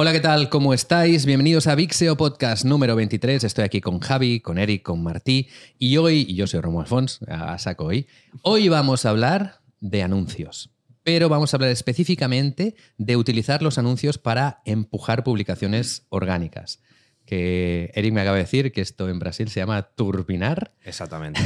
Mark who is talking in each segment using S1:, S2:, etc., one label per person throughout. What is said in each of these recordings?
S1: Hola, ¿qué tal? ¿Cómo estáis? Bienvenidos a Vixeo Podcast número 23. Estoy aquí con Javi, con Eric, con Martí y hoy, y yo soy Romo Alfons, a saco hoy, hoy vamos a hablar de anuncios. Pero vamos a hablar específicamente de utilizar los anuncios para empujar publicaciones orgánicas que Eric me acaba de decir que esto en Brasil se llama turbinar.
S2: Exactamente.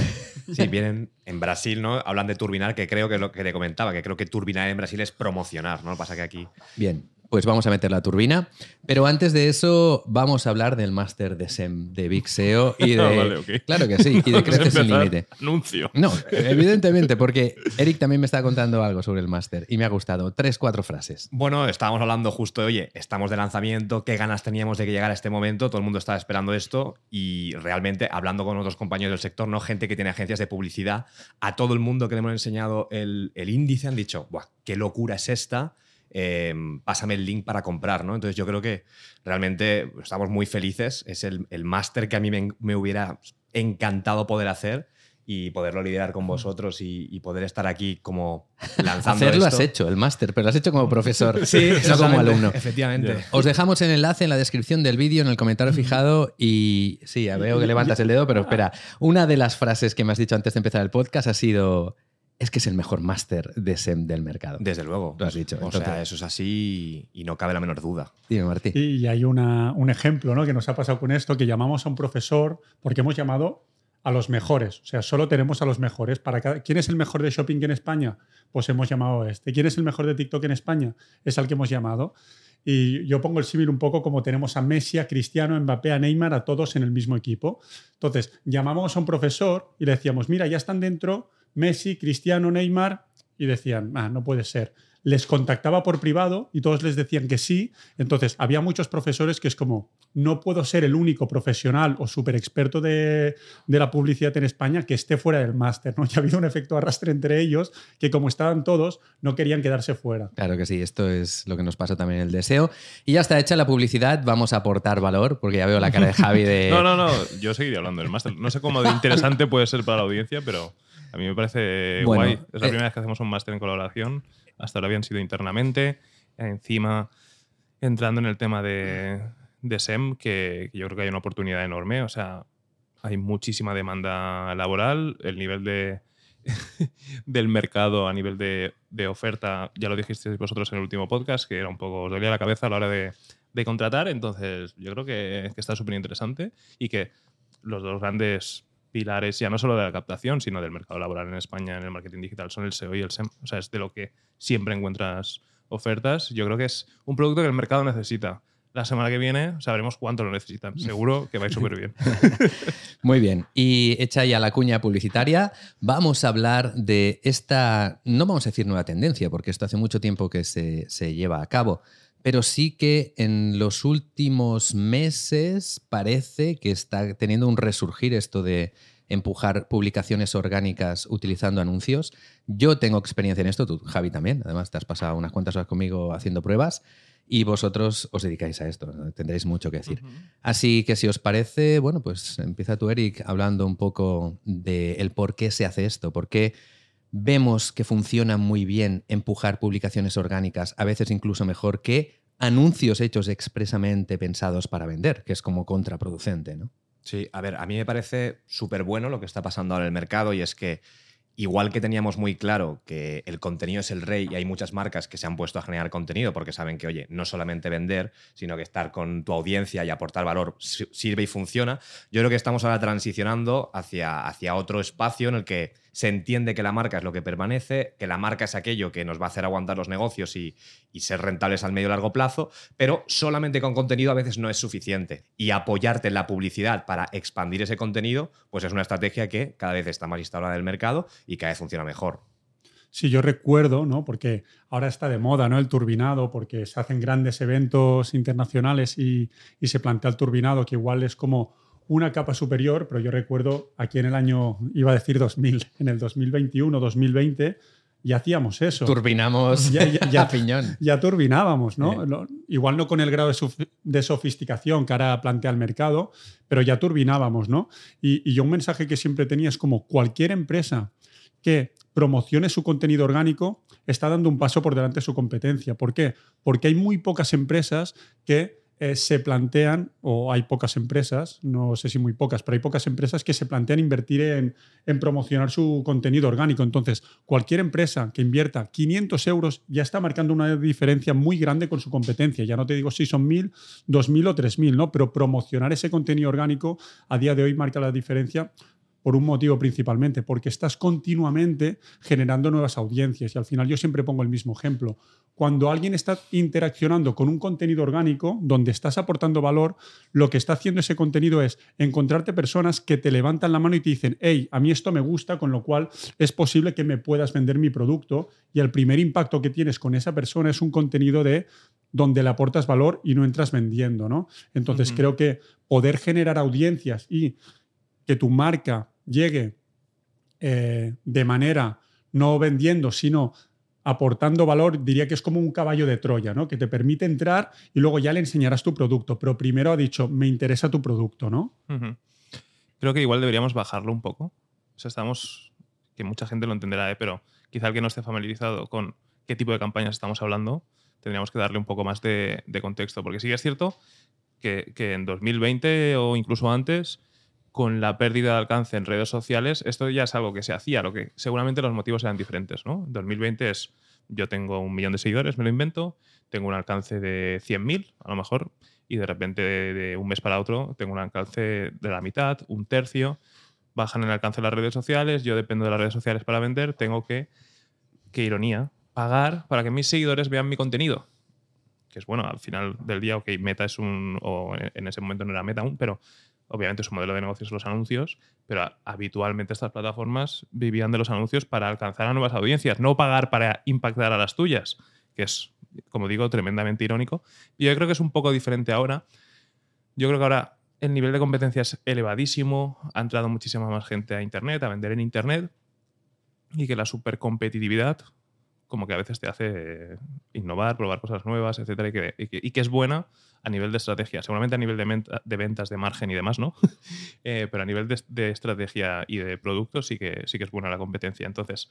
S2: Sí, vienen en Brasil, ¿no? Hablan de turbinar, que creo que es lo que le comentaba, que creo que turbinar en Brasil es promocionar, ¿no? Pasa que aquí.
S1: Bien, pues vamos a meter la turbina. Pero antes de eso, vamos a hablar del máster de SEM, de Big SEO y de.
S3: vale,
S1: Claro que sí, y de Crece sin límite.
S3: Anuncio.
S1: No, evidentemente, porque Eric también me está contando algo sobre el máster y me ha gustado. Tres, cuatro frases.
S2: Bueno, estábamos hablando justo, oye, estamos de lanzamiento, qué ganas teníamos de que llegara este momento, todo el mundo estaba esperando esto y realmente hablando con otros compañeros del sector, no gente que tiene agencias de publicidad, a todo el mundo que le hemos enseñado el, el índice han dicho, Buah, qué locura es esta Em, pásame el link para comprar, ¿no? Entonces yo creo que realmente estamos muy felices. Es el, el máster que a mí me, hubiera encantado poder hacer y poderlo liderar con vosotros y, poder estar aquí como lanzando
S1: Hacerlo has hecho, el máster, pero lo has hecho como profesor, sí, no como alumno.
S2: Efectivamente.
S1: Os dejamos el enlace en la descripción del vídeo, en el comentario fijado y sí, ya veo que levantas el dedo, pero espera, una de las frases que me has dicho antes de empezar el podcast ha sido es que es el mejor máster de SEM del mercado.
S2: Desde luego.
S1: Lo has dicho.
S2: O sea, eso es así y no cabe la menor duda.
S1: Dime, Martí.
S4: Y hay una, un ejemplo ¿no? que nos ha pasado con esto, que llamamos a un profesor porque hemos llamado a los mejores. O sea, solo tenemos a los mejores. Para cada... ¿Quién es el mejor de shopping en España? Pues hemos llamado a este. ¿Quién es el mejor de TikTok en España? Es al que hemos llamado. Y yo pongo el símil un poco como tenemos a Messi, a Cristiano, a Mbappé, a Neymar, a todos en el mismo equipo. Entonces, llamamos a un profesor y le decíamos, mira, ya están dentro Messi, Cristiano, Neymar, y decían, ah, no puede ser. Les contactaba por privado y todos les decían que sí. Entonces, había muchos profesores que es como, no puedo ser el único profesional o súper experto de, la publicidad en España que esté fuera del máster. ¿no? Ya ha habido un efecto arrastre entre ellos que, como estaban todos, no querían quedarse fuera.
S1: Claro que sí, esto es lo que nos pasa también en el deseo. Y ya está hecha la publicidad, vamos a aportar valor, porque ya veo la cara de Javi de.
S3: no, no, no, yo seguiría hablando del máster. No sé cómo de interesante puede ser para la audiencia, pero. A mí me parece guay. Es la eh, primera vez que hacemos un máster en colaboración. Hasta ahora habían sido internamente. Encima, entrando en el tema de, SEM, que, yo creo que hay una oportunidad enorme. O sea, hay muchísima demanda laboral. El nivel de, del mercado a nivel de, oferta, ya lo dijisteis vosotros en el último podcast, que era un poco, os dolía la cabeza a la hora de, contratar. Entonces, yo creo que, que está súper interesante y que los dos grandes pilares ya no solo de la captación, sino del mercado laboral en España en el marketing digital son el SEO y el SEM. O sea, es de lo que siempre encuentras ofertas. Yo creo que es un producto que el mercado necesita. La semana que viene sabremos cuánto lo necesitan. Seguro que va a ir súper bien.
S1: Muy bien. Y hecha ya la cuña publicitaria, vamos a hablar de esta, no vamos a decir nueva tendencia, porque esto hace mucho tiempo que se, se lleva a cabo, pero sí que en los últimos meses parece que está teniendo un resurgir esto de empujar publicaciones orgánicas utilizando anuncios. Yo tengo experiencia en esto, tú, Javi, también. Además, te has pasado unas cuantas horas conmigo haciendo pruebas y vosotros os dedicáis a esto, tendréis mucho que decir. Así que si os parece, bueno, pues empieza tú, Eric, hablando un poco del por qué se hace esto, por qué vemos que funciona muy bien empujar publicaciones orgánicas, a veces incluso mejor que anuncios hechos expresamente pensados para vender, que es como contraproducente, ¿no?
S2: Sí, a ver, a mí me parece súper bueno lo que está pasando ahora en el mercado y es que igual que teníamos muy claro que el contenido es el rey y hay muchas marcas que se han puesto a generar contenido porque saben que, oye, no solamente vender, sino que estar con tu audiencia y aportar valor sirve y funciona, yo creo que estamos ahora transicionando hacia, hacia otro espacio en el que se entiende que la marca es lo que permanece, que la marca es aquello que nos va a hacer aguantar los negocios y, ser rentables al medio y largo plazo, pero solamente con contenido a veces no es suficiente. Y apoyarte en la publicidad para expandir ese contenido, pues es una estrategia que cada vez está más instalada en el mercado y cada vez funciona mejor.
S4: Sí, yo recuerdo, ¿no? Porque ahora está de moda, ¿no? El turbinado, porque se hacen grandes eventos internacionales y, y se plantea el turbinado, que igual es como una capa superior, pero yo recuerdo aquí en el año, iba a decir 2000, en el 2021, 2020, ya hacíamos eso.
S1: Turbinamos ya, ya, piñón.
S4: Ya turbinábamos, ¿no? Igual no con el grado de, sofisticación que ahora plantea el mercado, pero ya turbinábamos, ¿no? Y, y yo un mensaje que siempre tenía es como cualquier empresa que promocione su contenido orgánico está dando un paso por delante de su competencia. ¿Por qué? Porque hay muy pocas empresas que eh, se plantean, o hay pocas empresas, no sé si muy pocas, pero hay pocas empresas que se plantean invertir en, promocionar su contenido orgánico. Entonces, cualquier empresa que invierta 500 euros ya está marcando una diferencia muy grande con su competencia. Ya no te digo si son 1.000, 2.000 o 3.000, ¿no? Pero promocionar ese contenido orgánico a día de hoy marca la diferencia por un motivo principalmente, porque estás continuamente generando nuevas audiencias. Y al final yo siempre pongo el mismo ejemplo. Cuando alguien está interaccionando con un contenido orgánico donde estás aportando valor, lo que está haciendo ese contenido es encontrarte personas que te levantan la mano y te dicen, hey, a mí esto me gusta, con lo cual es posible que me puedas vender mi producto. Y el primer impacto que tienes con esa persona es un contenido de donde le aportas valor y no entras vendiendo, ¿no? Entonces creo que poder generar audiencias y que tu marca llegue eh, de manera no vendiendo, sino aportando valor, diría que es como un caballo de Troya, ¿no? Que te permite entrar y luego ya le enseñarás tu producto. Pero primero ha dicho, me interesa tu producto, ¿no?
S3: Creo que igual deberíamos bajarlo un poco. O sea, estamos. que mucha gente lo entenderá, ¿eh? pero quizá el que no esté familiarizado con qué tipo de campañas estamos hablando, tendríamos que darle un poco más de, contexto. Porque sí que es cierto que, que en 2020 o incluso antes con la pérdida de alcance en redes sociales, esto ya es algo que se hacía, lo que seguramente los motivos eran diferentes, ¿no? 2020 es, yo tengo un millón de seguidores, me lo invento, tengo un alcance de 100.000, a lo mejor, y de repente de, un mes para otro tengo un alcance de la mitad, un tercio, bajan el alcance de las redes sociales, yo dependo de las redes sociales para vender, tengo que, qué ironía, pagar para que mis seguidores vean mi contenido. Que es bueno, al final del día, ok, Meta es un, o en ese momento no era Meta aún, pero Obviamente su modelo de negocio es los anuncios, pero habitualmente estas plataformas vivían de los anuncios para alcanzar a nuevas audiencias, no pagar para impactar a las tuyas, que es, como digo, tremendamente irónico. Y yo creo que es un poco diferente ahora. Yo creo que ahora el nivel de competencia es elevadísimo, ha entrado muchísima más gente a Internet, a vender en Internet, y que la supercompetitividad como que a veces te hace innovar, probar cosas nuevas, etcétera, y que, es buena a nivel de estrategia. Seguramente a nivel de, ventas, de margen y demás, ¿no? Eh, pero a nivel de, estrategia y de productos sí que, sí que es buena la competencia. Entonces,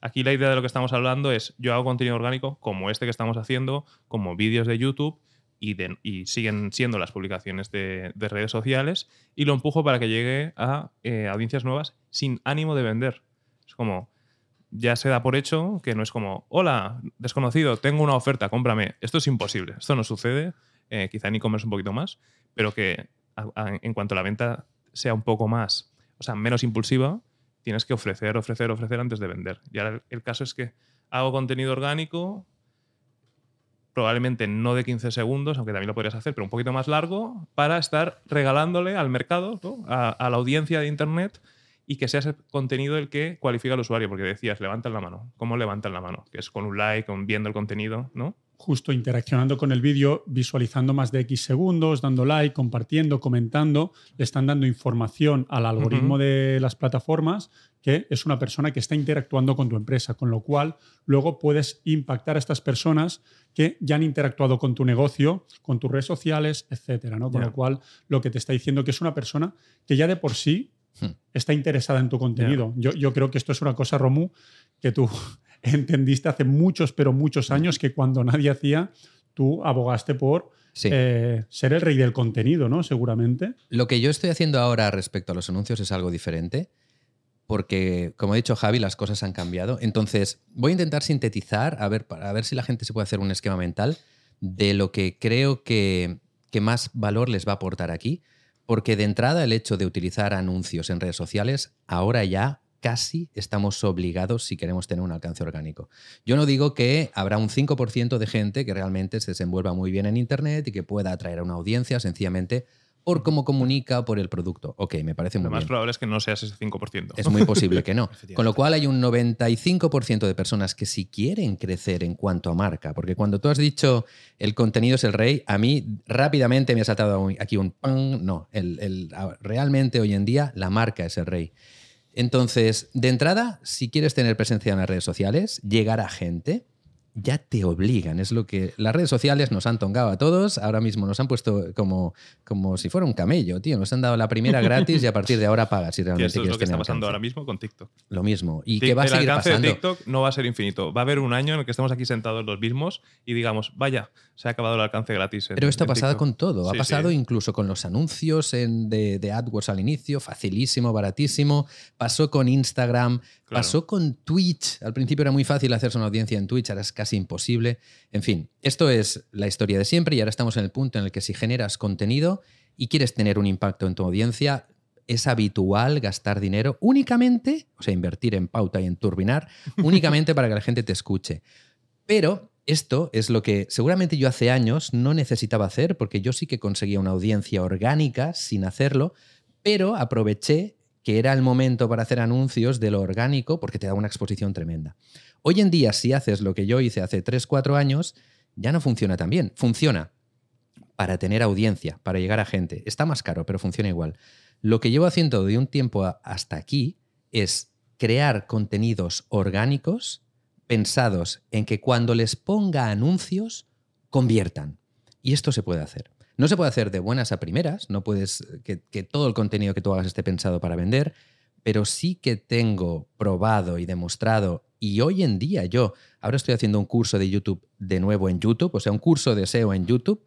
S3: aquí la idea de lo que estamos hablando es, yo hago contenido orgánico como este que estamos haciendo, como vídeos de YouTube, y, siguen siendo las publicaciones de, redes sociales, y lo empujo para que llegue a eh, audiencias nuevas sin ánimo de vender. Es como ya se da por hecho que no es como, hola, desconocido, tengo una oferta, cómprame. Esto es imposible, esto no sucede, eh, quizá en e-commerce un poquito más, pero que en cuanto a la venta sea un poco más, o sea, menos impulsiva, tienes que ofrecer, ofrecer, ofrecer antes de vender. Y ahora el caso es que hago contenido orgánico, probablemente no de 15 segundos, aunque también lo podrías hacer, pero un poquito más largo, para estar regalándole al mercado, a la audiencia de Internet, y que sea ese contenido el que cualifica al usuario, porque decías, levantan la mano. ¿Cómo levantan la mano? Que es con un like, con viendo el contenido, ¿no?
S4: Justo interaccionando con el vídeo, visualizando más de X segundos, dando like, compartiendo, comentando, le están dando información al algoritmo de las plataformas que es una persona que está interactuando con tu empresa, con lo cual luego puedes impactar a estas personas que ya han interactuado con tu negocio, con tus redes sociales, etcétera, ¿no? Con lo cual lo que te está diciendo que es una persona que ya de por sí Hmm. está interesada en tu contenido. Yo, creo que esto es una cosa, Romu, que tú entendiste hace muchos, pero muchos años que cuando nadie hacía, tú abogaste por eh, ser el rey del contenido, ¿no? Seguramente.
S1: Lo que yo estoy haciendo ahora respecto a los anuncios es algo diferente, porque, como ha dicho Javi, las cosas han cambiado. Entonces, voy a intentar sintetizar, a ver, a ver si la gente se puede hacer un esquema mental de lo que creo que, que más valor les va a aportar aquí. Porque de entrada el hecho de utilizar anuncios en redes sociales ahora ya casi estamos obligados si queremos tener un alcance orgánico. Yo no digo que habrá un 5% de gente que realmente se desenvuelva muy bien en Internet y que pueda atraer a una audiencia sencillamente por cómo comunica, por el producto. Ok, me parece muy
S3: Lo
S1: más
S3: probable es que no seas ese 5%.
S1: Es muy posible que no. Con lo cual hay un 95% de personas que si quieren crecer en cuanto a marca, porque cuando tú has dicho el contenido es el rey, a mí rápidamente me ha saltado aquí un pan. No, el, realmente hoy en día la marca es el rey. Entonces, de entrada, si quieres tener presencia en las redes sociales, llegar a gente, ya te obligan. Es lo que las redes sociales nos han tongado a todos. Ahora mismo nos han puesto como, como si fuera un camello, tío. Nos han dado la primera gratis y a partir de ahora pagas si realmente
S3: esto
S1: es
S3: lo que está pasando ahora mismo con TikTok.
S1: Lo mismo. Y que va a
S3: el
S1: seguir
S3: alcance
S1: pasando.
S3: de TikTok no va a ser infinito. Va a haber un año en el que estemos aquí sentados los mismos y digamos, vaya, se ha acabado el alcance gratis. en-
S1: Pero esto ha pasado
S3: TikTok.
S1: con todo. Ha
S3: Sí,
S1: pasado
S3: sí.
S1: incluso con los anuncios en- de, de AdWords al inicio, facilísimo, baratísimo. Pasó con Instagram,
S3: Claro.
S1: pasó con Twitch. Al principio era muy fácil hacerse una audiencia en Twitch, ahora es casi imposible. En fin, esto es la historia de siempre y ahora estamos en el punto en el que si generas contenido y quieres tener un impacto en tu audiencia, es habitual gastar dinero únicamente, o sea, invertir en pauta y en turbinar, únicamente para que la gente te escuche. Pero esto es lo que seguramente yo hace años no necesitaba hacer, porque yo sí que conseguía una audiencia orgánica sin hacerlo, pero aproveché que era el momento para hacer anuncios de lo orgánico porque te da una exposición tremenda. Hoy en día, si haces lo que yo hice hace 3, 4 años, ya no funciona tan bien. Funciona para tener audiencia, para llegar a gente. Está más caro, pero funciona igual. Lo que llevo haciendo de un tiempo hasta aquí es crear contenidos orgánicos pensados en que cuando les ponga anuncios, conviertan. Y esto se puede hacer. No se puede hacer de buenas a primeras, no puedes que, que todo el contenido que tú hagas esté pensado para vender, pero sí que tengo probado y demostrado, y hoy en día yo, ahora estoy haciendo un curso de YouTube de nuevo en YouTube, o sea, un curso de SEO en YouTube,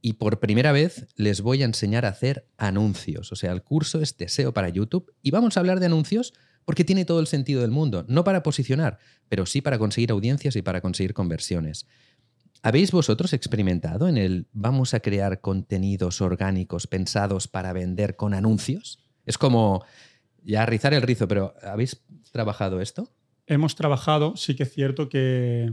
S1: y por primera vez les voy a enseñar a hacer anuncios. O sea, el curso es de SEO para YouTube y vamos a hablar de anuncios porque tiene todo el sentido del mundo, no para posicionar, pero sí para conseguir audiencias y para conseguir conversiones. ¿Habéis vosotros experimentado en el vamos a crear contenidos orgánicos pensados para vender con anuncios? Es como ya rizar el rizo, pero ¿habéis trabajado esto?
S4: Hemos trabajado, sí que es cierto que,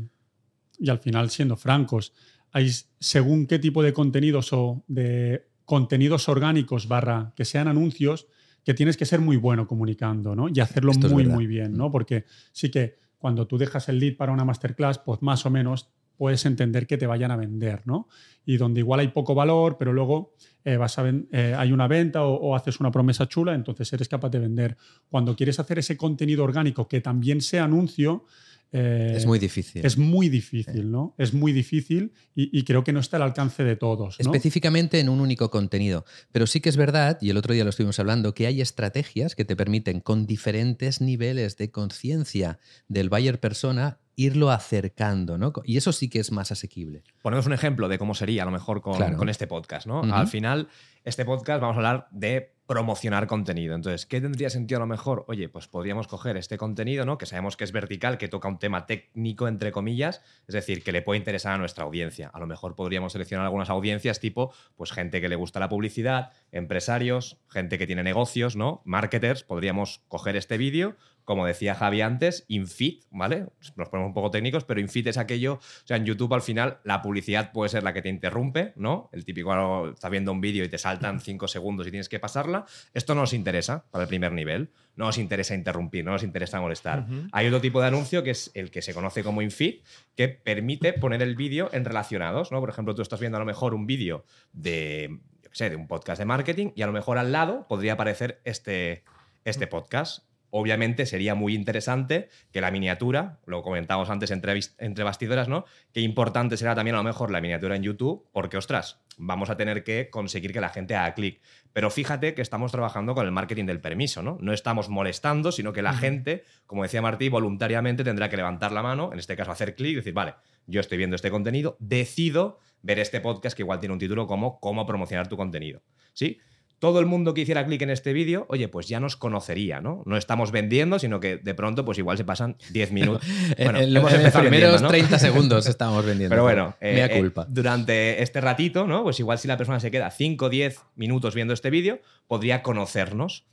S4: y al final siendo francos, hay según qué tipo de contenidos o de contenidos orgánicos barra que sean anuncios, que tienes que ser muy bueno comunicando, ¿no? Y hacerlo
S1: Esto
S4: muy, muy bien, ¿no? Porque sí que cuando tú dejas el lead para una masterclass, pues más o menos puedes entender que te vayan a vender, ¿no? Y donde igual hay poco valor, pero luego eh, vas a eh, hay una venta o, o haces una promesa chula, entonces eres capaz de vender. Cuando quieres hacer ese contenido orgánico que también sea anuncio, eh,
S1: es muy difícil.
S4: es muy difícil, ¿no? Es muy difícil y, y creo que no está al alcance de todos. ¿no?
S1: Específicamente en un único contenido. Pero sí que es verdad, y el otro día lo estuvimos hablando, que hay estrategias que te permiten con diferentes niveles de conciencia del buyer persona irlo acercando, ¿no? Y eso sí que es más asequible.
S2: Ponemos un ejemplo de cómo sería a lo mejor con,
S1: Claro.
S2: con este podcast, ¿no? Al final, este podcast vamos a hablar de promocionar contenido. Entonces, ¿qué tendría sentido a lo mejor? Oye, pues podríamos coger este contenido, ¿no? Que sabemos que es vertical, que toca un tema técnico, entre comillas, es decir, que le puede interesar a nuestra audiencia. A lo mejor podríamos seleccionar algunas audiencias tipo, pues gente que le gusta la publicidad, empresarios, gente que tiene negocios, ¿no? Marketers, podríamos coger este vídeo, como decía Javi antes, infit, ¿vale? Nos ponemos un poco técnicos, pero infit es aquello, o sea, en YouTube al final la publicidad puede ser la que te interrumpe, ¿no? El típico, algo, estás viendo un vídeo y te saltan cinco segundos y tienes que pasarla. Esto no nos interesa para el primer nivel, no nos interesa interrumpir, no nos interesa molestar. Hay otro tipo de anuncio que es el que se conoce como infit, que permite poner el vídeo en relacionados, ¿no? Por ejemplo, tú estás viendo a lo mejor un vídeo de, yo qué sé, de un podcast de marketing y a lo mejor al lado podría aparecer este, este podcast. Obviamente sería muy interesante que la miniatura, lo comentábamos antes entre, entre bastidoras, ¿no? Qué importante será también a lo mejor la miniatura en YouTube, porque ostras, vamos a tener que conseguir que la gente haga clic. Pero fíjate que estamos trabajando con el marketing del permiso, ¿no? No estamos molestando, sino que la gente, como decía Martí, voluntariamente tendrá que levantar la mano, en este caso hacer clic y decir, vale, yo estoy viendo este contenido, decido ver este podcast que igual tiene un título como cómo promocionar tu contenido. ¿Sí? Todo el mundo que hiciera clic en este vídeo, oye, pues ya nos conocería, ¿no? No estamos vendiendo, sino que de pronto, pues igual se pasan 10 minutos. Bueno,
S1: en,
S2: hemos
S1: en los primeros
S2: vendiendo, ¿no?
S1: 30 segundos estábamos vendiendo.
S2: Pero bueno,
S1: mea
S2: eh, eh,
S1: culpa.
S2: durante este ratito, ¿no? Pues igual si la persona se queda 5 o 10 minutos viendo este vídeo, podría conocernos.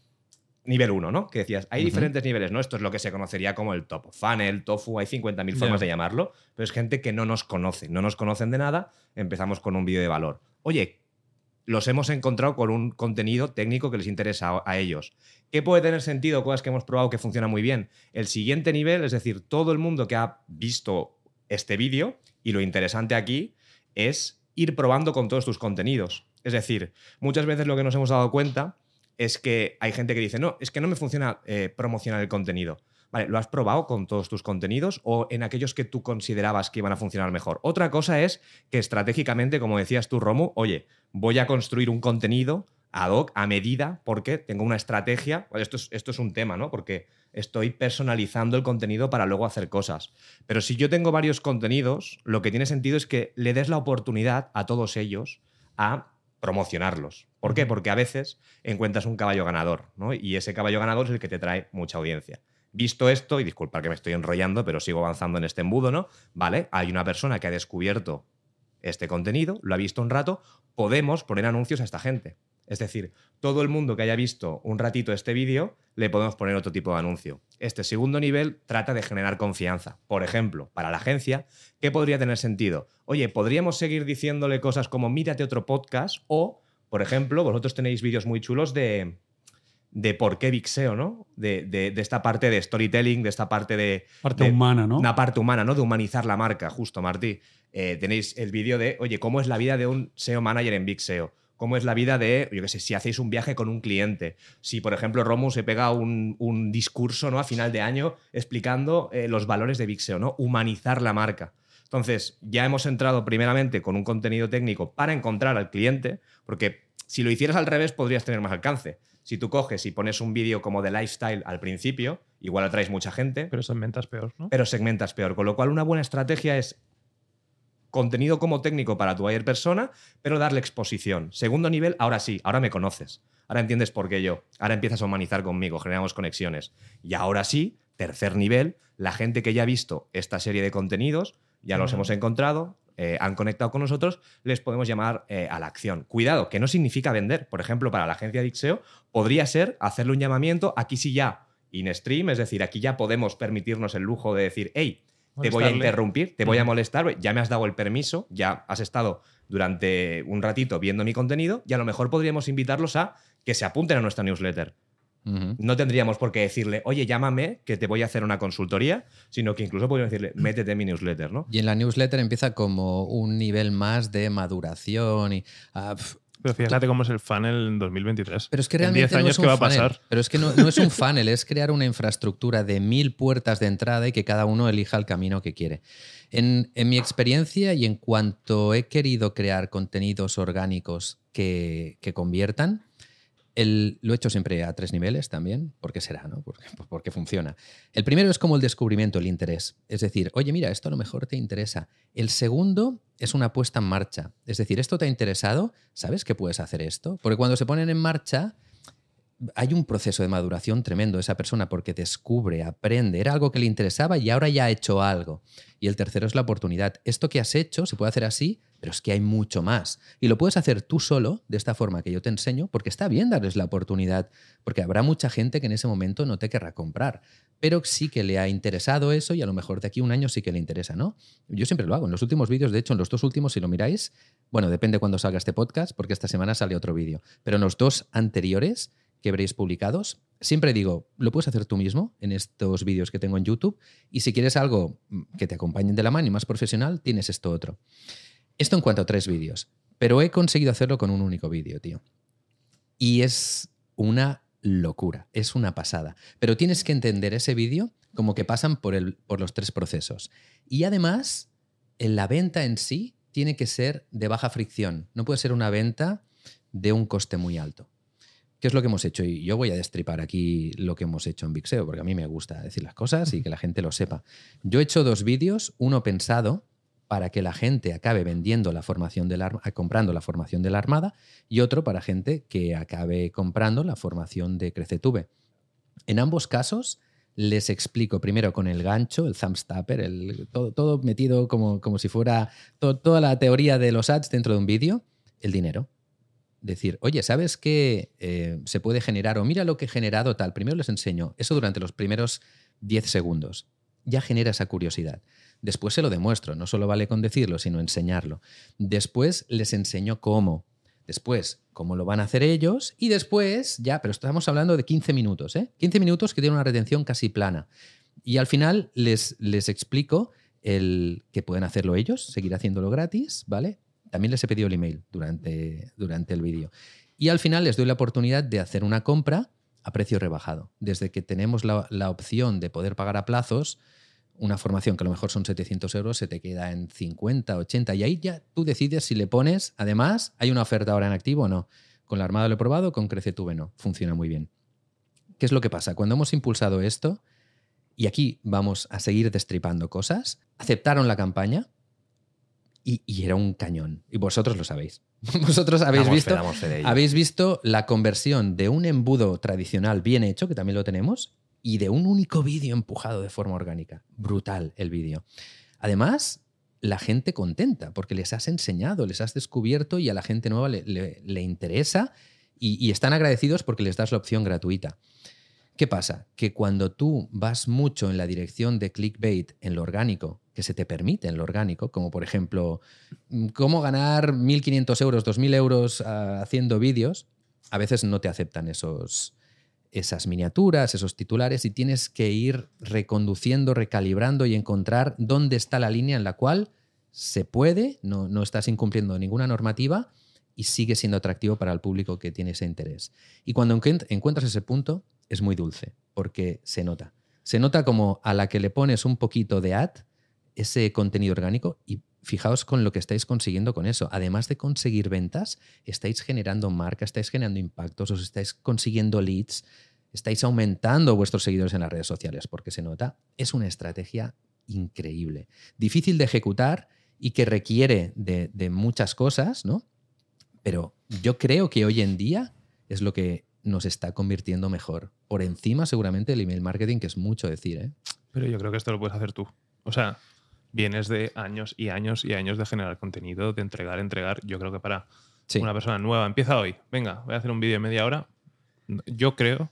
S2: Nivel 1, ¿no? Que decías, hay diferentes niveles, ¿no? Esto es lo que se conocería como el top funnel, tofu, hay 50.000
S3: Ya.
S2: formas de llamarlo, pero es gente que no nos conoce, no nos conocen de nada, empezamos con un vídeo de valor. Oye, los hemos encontrado con un contenido técnico que les interesa a, ellos. ¿Qué puede tener sentido? Cosas que hemos probado que funcionan muy bien. El siguiente nivel, es decir, todo el mundo que ha visto este vídeo, y lo interesante aquí es ir probando con todos tus contenidos. Es decir, muchas veces lo que nos hemos dado cuenta es que hay gente que dice, no, es que no me funciona eh, promocionar el contenido. Vale, ¿lo has probado con todos tus contenidos o en aquellos que tú considerabas que iban a funcionar mejor? Otra cosa es que estratégicamente, como decías tú, Romu, oye, voy a construir un contenido ad hoc, a medida, porque tengo una estrategia. Esto es, esto es un tema, ¿no? Porque estoy personalizando el contenido para luego hacer cosas. Pero si yo tengo varios contenidos, lo que tiene sentido es que le des la oportunidad a todos ellos a promocionarlos. ¿Por qué? Porque a veces encuentras un caballo ganador, ¿no? Y ese caballo ganador es el que te trae mucha audiencia. Visto esto, y disculpa que me estoy enrollando, pero sigo avanzando en este embudo, ¿no? Vale, hay una persona que ha descubierto este contenido, lo ha visto un rato, podemos poner anuncios a esta gente. Es decir, todo el mundo que haya visto un ratito este vídeo, le podemos poner otro tipo de anuncio. Este segundo nivel trata de generar confianza. Por ejemplo, para la agencia, ¿qué podría tener sentido? Oye, podríamos seguir diciéndole cosas como mírate otro podcast o, por ejemplo, vosotros tenéis vídeos muy chulos de, de por qué Vixeo, ¿no? De, esta parte de storytelling, de esta parte de...
S4: Parte humana, ¿no?
S2: Una parte humana, ¿no? De humanizar la marca, justo, Martí. Eh, tenéis el vídeo de, oye, ¿cómo es la vida de un SEO manager en Vixeo? cómo es la vida de, yo qué sé, si hacéis un viaje con un cliente, si por ejemplo Romu se pega un, discurso ¿no? a final de año explicando eh, los valores de Vixeo, ¿no? humanizar la marca. Entonces, ya hemos entrado primeramente con un contenido técnico para encontrar al cliente, porque si lo hicieras al revés podrías tener más alcance. Si tú coges y pones un vídeo como de lifestyle al principio, igual atraes mucha gente.
S3: Pero segmentas peor, ¿no?
S2: Pero segmentas peor. Con lo cual, una buena estrategia es contenido como técnico para tu buyer persona, pero darle exposición. Segundo nivel, ahora sí, ahora me conoces. Ahora entiendes por qué yo. Ahora empiezas a humanizar conmigo, generamos conexiones. Y ahora sí, tercer nivel, la gente que ya ha visto esta serie de contenidos, ya los hemos encontrado, eh, han conectado con nosotros, les podemos llamar eh, a la acción. Cuidado, que no significa vender. Por ejemplo, para la agencia de Ixeo, podría ser hacerle un llamamiento, aquí sí ya in stream, es decir, aquí ya podemos permitirnos el lujo de decir, hey, te voy a interrumpir, te voy a molestar, ya me has dado el permiso, ya has estado durante un ratito viendo mi contenido y a lo mejor podríamos invitarlos a que se apunten a nuestra newsletter. No tendríamos por qué decirle, oye, llámame, que te voy a hacer una consultoría, sino que incluso podríamos decirle, métete en mi newsletter, ¿no?
S1: Y en la newsletter empieza como un nivel más de maduración y. Ah,
S3: pero fíjate cómo es el funnel en 2023.
S1: Pero es que realmente
S3: en 10 años, ¿qué va a pasar?
S1: Pero es que no, es un funnel, es crear una infraestructura de mil puertas de entrada y que cada uno elija el camino que quiere. En, mi experiencia y en cuanto he querido crear contenidos orgánicos que, que conviertan, lo he hecho siempre a tres niveles también, porque será, ¿no? Porque, pues porque funciona. El primero es como el descubrimiento, el interés. Es decir, oye, mira, esto a lo mejor te interesa. El segundo es una puesta en marcha. Es decir, esto te ha interesado, ¿sabes que puedes hacer esto? Porque cuando se ponen en marcha, hay un proceso de maduración tremendo esa persona porque descubre, aprende, era algo que le interesaba y ahora ya ha hecho algo. Y el tercero es la oportunidad. Esto que has hecho se puede hacer así, pero es que hay mucho más. Y lo puedes hacer tú solo, de esta forma que yo te enseño, porque está bien darles la oportunidad, porque habrá mucha gente que en ese momento no te querrá comprar, pero sí que le ha interesado eso y a lo mejor de aquí a un año sí que le interesa, ¿no? Yo siempre lo hago. En los últimos vídeos, de hecho, en los dos últimos, si lo miráis, bueno, depende cuando salga este podcast, porque esta semana sale otro vídeo, pero en los dos anteriores que veréis publicados. Siempre digo, lo puedes hacer tú mismo en estos vídeos que tengo en YouTube y si quieres algo que te acompañe de la mano y más profesional, tienes esto otro. Esto en cuanto a tres vídeos, pero he conseguido hacerlo con un único vídeo, tío. Y es una locura, es una pasada. Pero tienes que entender ese vídeo como que pasan por, el, por los tres procesos. Y además, la venta en sí tiene que ser de baja fricción, no puede ser una venta de un coste muy alto. ¿Qué es lo que hemos hecho? Y yo voy a destripar aquí lo que hemos hecho en Vixeo, porque a mí me gusta decir las cosas y que la gente lo sepa. Yo he hecho dos vídeos, uno pensado para que la gente acabe vendiendo la formación de la, comprando la formación de la Armada y otro para gente que acabe comprando la formación de Crecetube. En ambos casos les explico primero con el gancho, el thumbstapper, el, todo, todo metido como, como si fuera toda la teoría de los ads dentro de un vídeo, el dinero decir, oye, ¿sabes qué eh, se puede generar? O mira lo que he generado tal. Primero les enseño. Eso durante los primeros 10 segundos. Ya genera esa curiosidad. Después se lo demuestro. No solo vale con decirlo, sino enseñarlo. Después les enseño cómo. Después, cómo lo van a hacer ellos. Y después, ya, pero estamos hablando de 15 minutos. ¿eh? 15 minutos que tienen una retención casi plana. Y al final les, les explico el que pueden hacerlo ellos, seguir haciéndolo gratis, ¿vale? También les he pedido el email durante, durante el vídeo. Y al final les doy la oportunidad de hacer una compra a precio rebajado. Desde que tenemos la, la opción de poder pagar a plazos, una formación que a lo mejor son 700 euros se te queda en 50, 80 y ahí ya tú decides si le pones, además hay una oferta ahora en activo o no. Con la Armada lo he probado, con CreceTube no, funciona muy bien. ¿Qué es lo que pasa? Cuando hemos impulsado esto, y aquí vamos a seguir destripando cosas, aceptaron la campaña y, era un cañón. Y vosotros lo sabéis. Vosotros habéis visto, habéis visto la conversión de un embudo tradicional bien hecho, que también lo tenemos, y de un único vídeo empujado de forma orgánica. Brutal el vídeo. Además, la gente contenta porque les has enseñado, les has descubierto y a la gente nueva le, interesa y, están agradecidos porque les das la opción gratuita. ¿Qué pasa? Que cuando tú vas mucho en la dirección de clickbait en lo orgánico, que se te permite en lo orgánico, como por ejemplo, cómo ganar 1.500 euros, 2.000 euros ah, haciendo vídeos, a veces no te aceptan esos, esas miniaturas, esos titulares, y tienes que ir reconduciendo, recalibrando y encontrar dónde está la línea en la cual se puede, no, no estás incumpliendo ninguna normativa y sigue siendo atractivo para el público que tiene ese interés. Y cuando encuentras ese punto, es muy dulce, porque se nota. Se nota como a la que le pones un poquito de ad, ese contenido orgánico, y fijaos con lo que estáis consiguiendo con eso. Además de conseguir ventas, estáis generando marca, estáis generando impactos, os estáis consiguiendo leads, estáis aumentando vuestros seguidores en las redes sociales, porque se nota, es una estrategia increíble, difícil de ejecutar y que requiere de, muchas cosas, ¿no? Pero yo creo que hoy en día es lo que nos está convirtiendo mejor. Por encima, seguramente, del email marketing, que es mucho decir, ¿eh?
S3: Pero yo creo que esto lo puedes hacer tú. O sea, vienes de años y años y años de generar contenido, de entregar, entregar. Yo creo que para una persona nueva, empieza hoy, venga, voy a hacer un vídeo de media hora. Yo creo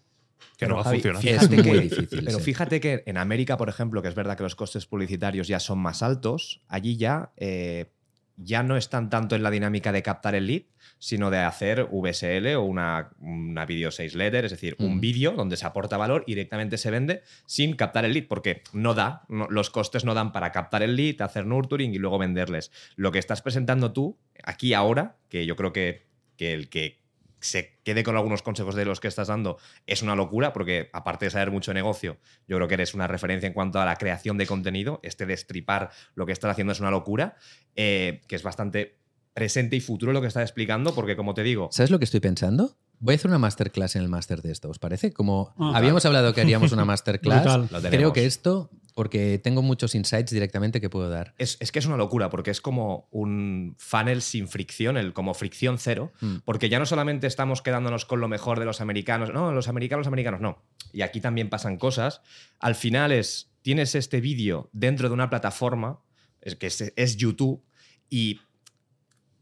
S3: que no va a funcionar.
S2: Es muy difícil. Pero fíjate que en América, por ejemplo, que es verdad que los costes publicitarios ya son más altos, allí ya, eh, ya no están tanto en la dinámica de captar el lead, sino de hacer VSL o una, una video 6 letter, es decir, un vídeo donde se aporta valor y directamente se vende sin captar el lead, porque no da, los costes no dan para captar el lead, hacer nurturing y luego venderles. Lo que estás presentando tú aquí ahora, que yo creo que, que el que se quede con algunos consejos de los que estás dando es una locura, porque aparte de saber mucho de negocio, yo creo que eres una referencia en cuanto a la creación de contenido. Este destripar lo que estás haciendo es una locura, eh, que es bastante presente y futuro lo que estás explicando, porque como te digo...
S1: ¿Sabes lo que estoy pensando? Voy a hacer una masterclass en el máster de esto, ¿os parece? Como ah, habíamos hablado que haríamos una masterclass, creo que esto, porque tengo muchos insights directamente que puedo dar.
S2: Es, que es una locura, porque es como un funnel sin fricción, el, como fricción cero, mm. porque ya no solamente estamos quedándonos con lo mejor de los americanos, no, los americanos, los americanos, no. Y aquí también pasan cosas. Al final es, tienes este vídeo dentro de una plataforma, es que es YouTube, y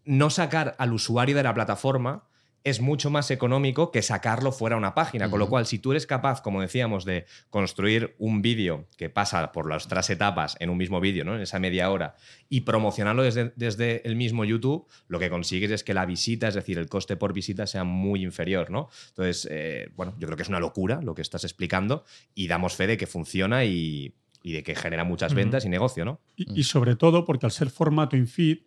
S2: no sacar al usuario de la plataforma es mucho más económico que sacarlo fuera a una página. Con lo cual, si tú eres capaz, como decíamos, de construir un vídeo que pasa por las tres etapas en un mismo vídeo, ¿no? en esa media hora, y promocionarlo desde, desde, el mismo YouTube, lo que consigues es que la visita, es decir, el coste por visita sea muy inferior. ¿no? Entonces, eh, bueno, yo creo que es una locura lo que estás explicando y damos fe de que funciona y, de que genera muchas ventas y negocio. ¿no?
S4: Y, y sobre todo porque al ser formato infeed,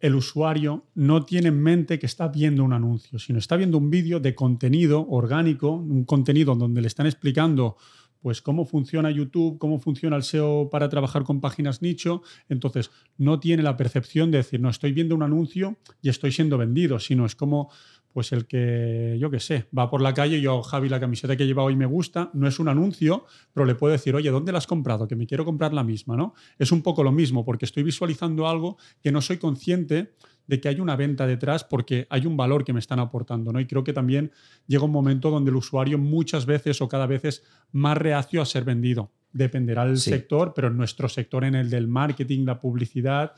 S4: el usuario no tiene en mente que está viendo un anuncio, sino está viendo un vídeo de contenido orgánico, un contenido donde le están explicando pues cómo funciona YouTube, cómo funciona el SEO para trabajar con páginas nicho. Entonces, no tiene la percepción de decir, no, estoy viendo un anuncio y estoy siendo vendido, sino es como pues el que, yo qué sé, va por la calle y yo, Javi, la camiseta que lleva hoy me gusta, no es un anuncio, pero le puedo decir, oye, ¿dónde la has comprado? Que me quiero comprar la misma, ¿no? Es un poco lo mismo, porque estoy visualizando algo que no soy consciente de que hay una venta detrás porque hay un valor que me están aportando, ¿no? Y creo que también llega un momento donde el usuario muchas veces o cada vez es más reacio a ser vendido. Dependerá del sector, pero en nuestro sector, en el del marketing, la publicidad...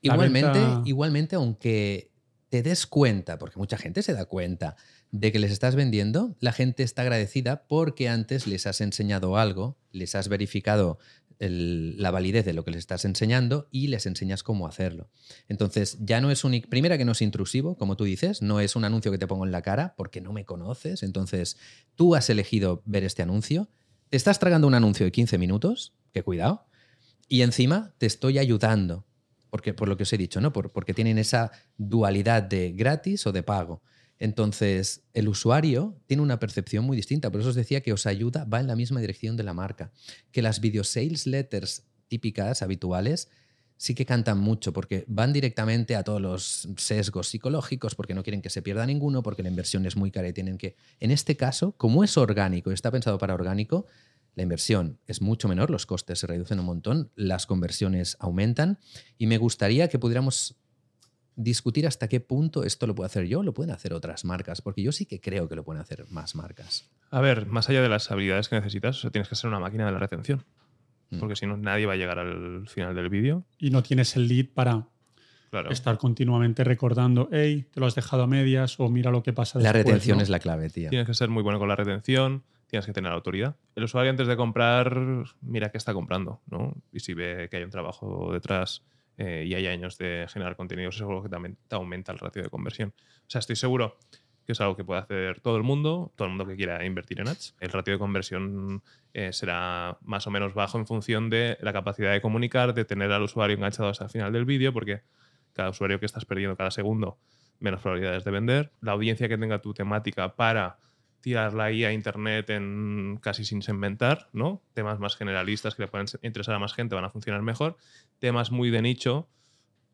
S1: Igualmente, igualmente, aunque te des cuenta, porque mucha gente se da cuenta de que les estás vendiendo, la gente está agradecida porque antes les has enseñado algo, les has verificado la validez de lo que les estás enseñando y les enseñas cómo hacerlo. Entonces, ya no es un... Primera que no es intrusivo, como tú dices, no es un anuncio que te pongo en la cara porque no me conoces. Entonces, tú has elegido ver este anuncio, te estás tragando un anuncio de 15 minutos, que cuidado, y encima te estoy ayudando porque, por lo que os he dicho, ¿no? porque tienen esa dualidad de gratis o de pago. Entonces, el usuario tiene una percepción muy distinta. Por eso os decía que os ayuda, va en la misma dirección de la marca. Que las video sales letters típicas, habituales, sí que cantan mucho porque van directamente a todos los sesgos psicológicos porque no quieren que se pierda ninguno, porque la inversión es muy cara y tienen que... En este caso, como es orgánico está pensado para orgánico, la inversión es mucho menor, los costes se reducen un montón, las conversiones aumentan y me gustaría que pudiéramos discutir hasta qué punto esto lo puedo hacer yo, lo pueden hacer otras marcas, porque yo sí que creo que lo pueden hacer más marcas.
S3: A ver, más allá de las habilidades que necesitas, tienes que ser una máquina de la retención. Mm. porque si no nadie va a llegar al final del vídeo.
S4: Y no tienes el lead para estar continuamente recordando, hey, te lo has dejado a medias o mira lo que pasa
S1: después. La retención es la clave, tío.
S3: Tienes que ser muy bueno con la retención, tienes que tener autoridad. El usuario antes de comprar, mira qué está comprando, ¿no? Y si ve que hay un trabajo detrás eh, y hay años de generar es algo que también te aumenta el ratio de conversión. O sea, estoy seguro que es algo que puede hacer todo el mundo, todo el mundo que quiera invertir en ads. El ratio de conversión eh, será más o menos bajo en función de la capacidad de comunicar, de tener al usuario enganchado hasta el final del vídeo, porque cada usuario que estás perdiendo cada segundo, menos probabilidades de vender. La audiencia que tenga tu temática para tirarla ahí a internet en casi sin segmentar, ¿no? Temas más generalistas que le pueden interesar a más gente van a funcionar mejor. Temas muy de nicho,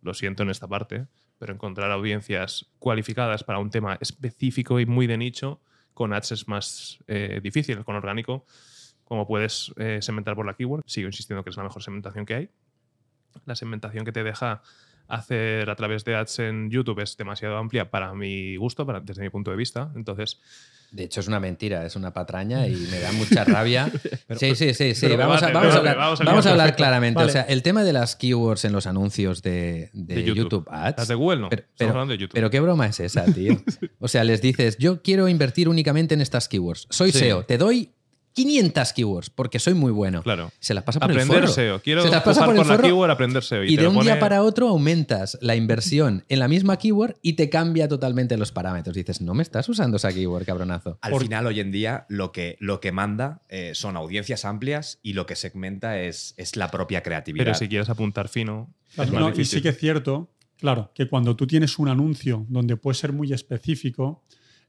S3: lo siento en esta parte, pero encontrar audiencias cualificadas para un tema específico y muy de nicho con ads es más eh, difícil. Con orgánico, como puedes eh, segmentar por la keyword, sigo insistiendo que es la mejor segmentación que hay. La segmentación que te deja hacer a través de ads en YouTube es demasiado amplia para mi gusto, para, desde mi punto de vista. Entonces,
S1: de hecho, es una mentira, es una patraña y me da mucha rabia. sí, sí, sí, sí. Vamos, a, hablar, claramente. O sea, el tema de las keywords en los anuncios de, YouTube. Ads.
S3: Las de Google no.
S1: Pero,
S3: de YouTube.
S1: pero, qué broma es esa, tío. O sea, les dices, yo quiero invertir únicamente en estas keywords. Soy SEO, te doy 500 keywords porque soy muy bueno.
S3: Claro.
S1: Se las pasa por
S3: aprender
S1: el forro.
S3: SEO. Quiero Se las pasa por, la keyword, aprender SEO.
S1: Y, de un día para otro aumentas la inversión en la misma keyword y te cambia totalmente los parámetros. Dices, no me estás usando esa keyword, cabronazo.
S2: Al final, hoy en día, lo que, lo que manda eh, son audiencias amplias y lo que segmenta es, es la propia creatividad.
S3: Pero si quieres apuntar fino,
S4: Y sí que es cierto, claro, que cuando tú tienes un anuncio donde puede ser muy específico,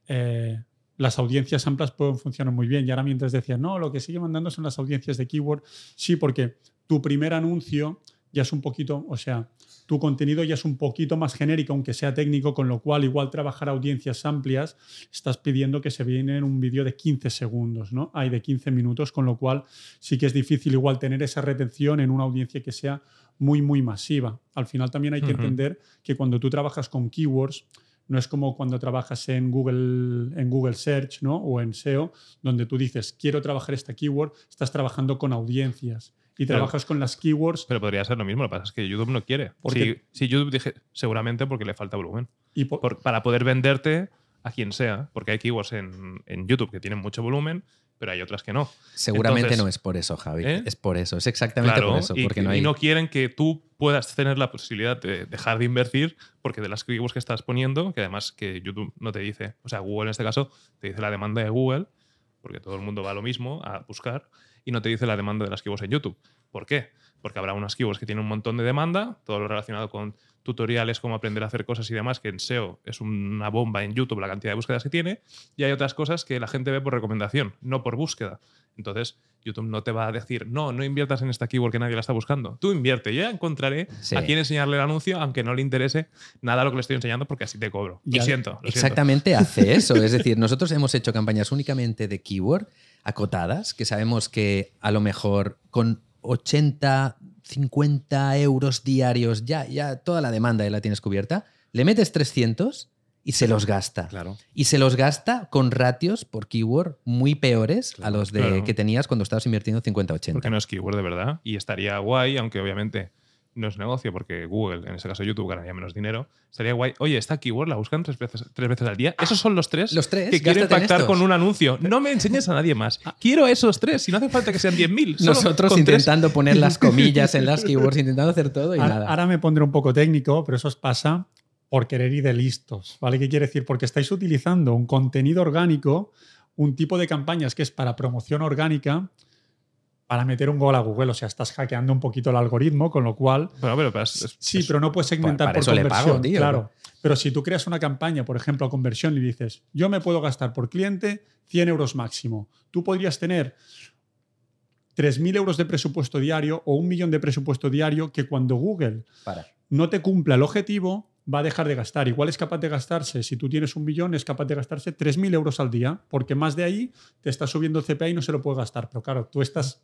S4: eh, las audiencias amplias pueden funcionar muy bien. Y ahora mientras decías, no, lo que sigue mandando son las audiencias de keyword. Sí, porque tu primer anuncio ya es un poquito, o sea, tu contenido ya es un poquito más genérico, aunque sea técnico, con lo cual igual trabajar audiencias amplias, estás pidiendo que se viene en un vídeo de 15 segundos, ¿no? Hay de 15 minutos, con lo cual sí que es difícil igual tener esa retención en una audiencia que sea muy, muy masiva. Al final también hay que entender que cuando tú trabajas con keywords, no es como cuando trabajas en Google, en Google Search ¿no? o en SEO, donde tú dices, quiero trabajar esta keyword, estás trabajando con audiencias y trabajas con las keywords.
S3: Pero podría ser lo mismo, lo que pasa es que YouTube no quiere. Si, si, YouTube dije, seguramente porque le falta volumen. Y para poder venderte a quien sea, porque hay keywords en, en YouTube que tienen mucho volumen, pero hay otras que no.
S1: Seguramente no es por eso, Javi. ¿eh? Es por eso, es exactamente por eso.
S3: Y,
S1: porque no,
S3: y no quieren que tú puedas tener la posibilidad de dejar de invertir porque de las keywords que estás poniendo, que además que YouTube no te dice, o sea, Google en este caso te dice la demanda de Google, porque todo el mundo va a lo mismo, a buscar, y no te dice la demanda de las keywords en YouTube. ¿Por qué? Porque habrá unas keywords que tienen un montón de demanda, todo lo relacionado con tutoriales, cómo aprender a hacer cosas y demás, que en SEO es una bomba en YouTube la cantidad de búsquedas que tiene, y hay otras cosas que la gente ve por recomendación, no por búsqueda. Entonces, YouTube no te va a decir, no, no inviertas en esta keyword que nadie la está buscando. Tú invierte, yo ya encontraré a quién enseñarle el anuncio, aunque no le interese nada lo que le estoy enseñando, porque así te cobro. Y siento.
S1: exactamente hace eso. Es decir, nosotros hemos hecho campañas únicamente de keyword acotadas, que sabemos que a lo mejor con 80 50 euros diarios, ya, ya toda la demanda ya la tienes cubierta, le metes 300 y se los gasta.
S2: Claro.
S1: Y se los gasta con ratios por keyword muy peores a los de, que tenías cuando estabas invirtiendo 50-80.
S3: Porque no es keyword de verdad. Y estaría guay, aunque obviamente no es negocio porque Google, en ese caso YouTube, ganaría menos dinero. Estaría guay. Oye, esta keyword la buscan tres veces, tres veces al día. Esos son los tres,
S1: los tres
S3: que quiero impactar con un anuncio. No me enseñes a nadie más. Ah. Quiero esos tres. Si no hace falta que sean 10.000.
S1: Nosotros intentando poner las comillas en las keywords, intentando hacer todo y
S4: ahora,
S1: nada.
S4: Ahora me pondré un poco técnico, pero eso os pasa por querer ir de listos. ¿Vale? ¿Qué quiere decir? Porque estáis utilizando un contenido orgánico, un tipo de campañas que es para promoción orgánica para meter un gol a Google. O sea, estás hackeando un poquito el algoritmo, con lo cual.
S3: pero,
S4: sí, pero no puedes segmentar por conversión. claro. Pero si tú creas una campaña, por ejemplo, a conversión y dices, yo me puedo gastar por cliente 100 euros máximo. Tú podrías tener 3.000 euros de presupuesto diario o un millón de presupuesto diario que cuando Google no te cumpla el objetivo, va a dejar de gastar. Igual es capaz de gastarse, si tú tienes un millón, es capaz de gastarse 3.000 euros al día, porque más de ahí te está subiendo el CPA y no se lo puede gastar. Pero claro, tú estás...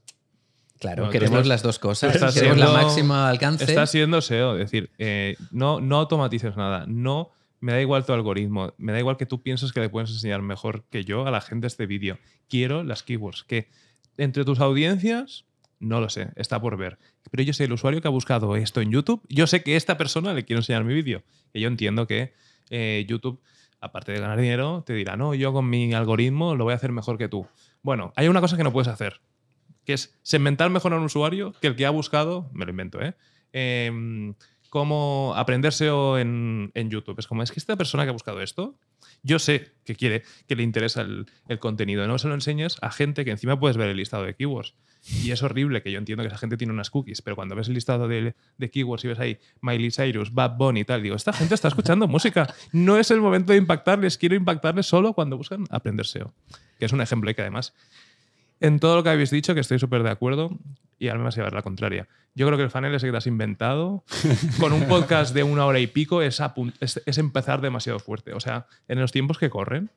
S1: Claro, queremos las dos cosas. Queremos la máxima alcance.
S3: Estás siendo SEO, es decir, eh, no, no automatices nada, no me da igual tu algoritmo, me da igual que tú pienses que le puedes enseñar mejor que yo a la gente este vídeo. Quiero las keywords, que entre tus audiencias no lo sé, está por ver. Pero yo sé el usuario que ha buscado esto en YouTube. Yo sé que esta persona le quiero enseñar mi vídeo. Y yo entiendo que eh, YouTube, aparte de ganar dinero, te dirá, no, yo con mi algoritmo lo voy a hacer mejor que tú. Bueno, hay una cosa que no puedes hacer, que es segmentar mejor a un usuario que el que ha buscado, me lo invento, ¿eh? Em, cómo aprender SEO en, YouTube. Es como, es que esta persona que ha buscado esto, yo sé que quiere, que le interesa el, el contenido. No se lo enseñes a gente que encima puedes ver el listado de keywords. Y es horrible que yo entiendo que esa gente tiene unas cookies, pero cuando ves el listado de, de keywords y ves ahí Miley Cyrus, Bad Bunny y tal, digo, esta gente está escuchando música. No es el momento de impactarles, quiero impactarles solo cuando buscan aprender SEO. Que es un ejemplo y que además, en todo lo que habéis dicho, que estoy súper de acuerdo, y ahora me vas a llevar la contraria. Yo creo que el funnel ese que te has inventado con un podcast de una hora y pico es, es empezar demasiado fuerte. O sea, en los tiempos que corren,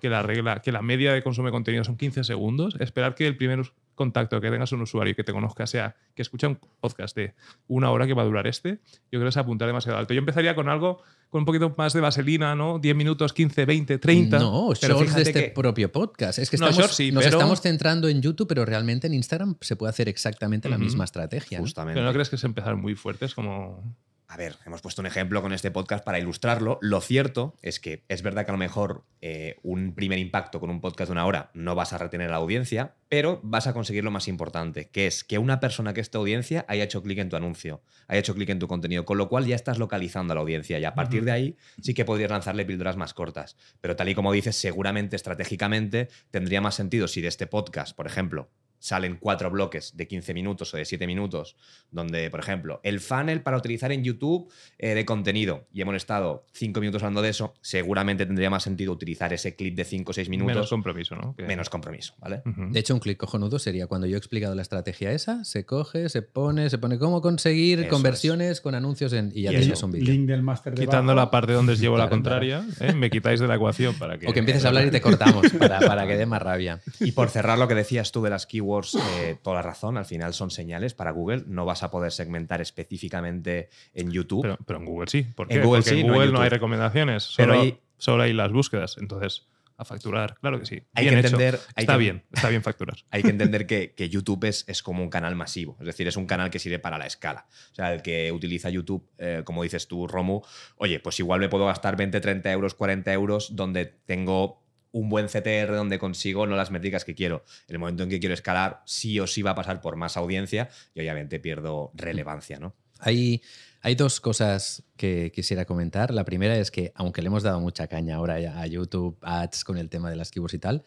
S3: que la regla, que la media de consumo de contenido son 15 segundos, esperar que el primer contacto que tengas un usuario y que te conozca sea que escucha un podcast de una hora que va a durar este, yo creo que es apuntar demasiado alto. Yo empezaría con algo con un poquito más de vaselina, ¿no? 10 minutos, 15, 20, 30.
S1: No, shorts de este propio podcast. Es que estamos, nos estamos centrando en YouTube, pero realmente en Instagram se puede hacer exactamente la misma estrategia.
S3: Justamente. Pero no crees que es empezar muy fuerte, es como
S2: a ver, hemos puesto un ejemplo con este podcast para ilustrarlo. Lo cierto es que es verdad que a lo mejor eh, un primer impacto con un podcast de una hora no vas a retener a la audiencia, pero vas a conseguir lo más importante, que es que una persona que esta audiencia haya hecho clic en tu anuncio, haya hecho clic en tu contenido, con lo cual ya estás localizando a la audiencia y a partir de ahí sí que podrías lanzarle píldoras más cortas. Pero tal y como dices, seguramente estratégicamente tendría más sentido si de este podcast, por ejemplo, salen cuatro bloques de 15 minutos o de 7 minutos, donde, por ejemplo, el funnel para utilizar en YouTube eh, de contenido, y hemos estado 5 minutos hablando de eso, seguramente tendría más sentido utilizar ese clip de 5 o 6 minutos.
S3: Menos compromiso, ¿no?
S2: Menos compromiso, ¿vale?
S1: De hecho, un clic cojonudo sería cuando yo he explicado la estrategia esa, se coge, se pone, se pone cómo conseguir conversiones con anuncios en, y ya tienes un vídeo.
S4: Link del máster
S3: Quitando la parte donde os llevo la contraria, ¿eh? me quitáis de la ecuación para que...
S1: O que empieces a hablar y te cortamos para, para que dé más rabia.
S2: Y por cerrar lo que decías tú de las keywords eh, toda la razón, al final son señales para Google. No vas a poder segmentar específicamente en YouTube.
S3: Pero, en Google sí. ¿Por en Google, Porque en Google no, hay recomendaciones, solo, hay, solo hay las búsquedas. Entonces, a facturar, claro que sí. Hay que entender. está bien, está bien facturar.
S2: Hay que entender que, YouTube es, es, como un canal masivo, es decir, es un canal que sirve para la escala. O sea, el que utiliza YouTube, eh, como dices tú, Romu, oye, pues igual me puedo gastar 20, 30 euros, 40 euros, donde tengo un buen CTR donde consigo no las métricas que quiero. En el momento en que quiero escalar, sí o sí va a pasar por más audiencia y obviamente pierdo relevancia, ¿no?
S1: Hay, hay dos cosas que quisiera comentar. La primera es que, aunque le hemos dado mucha caña ahora a YouTube Ads con el tema de las keywords y tal,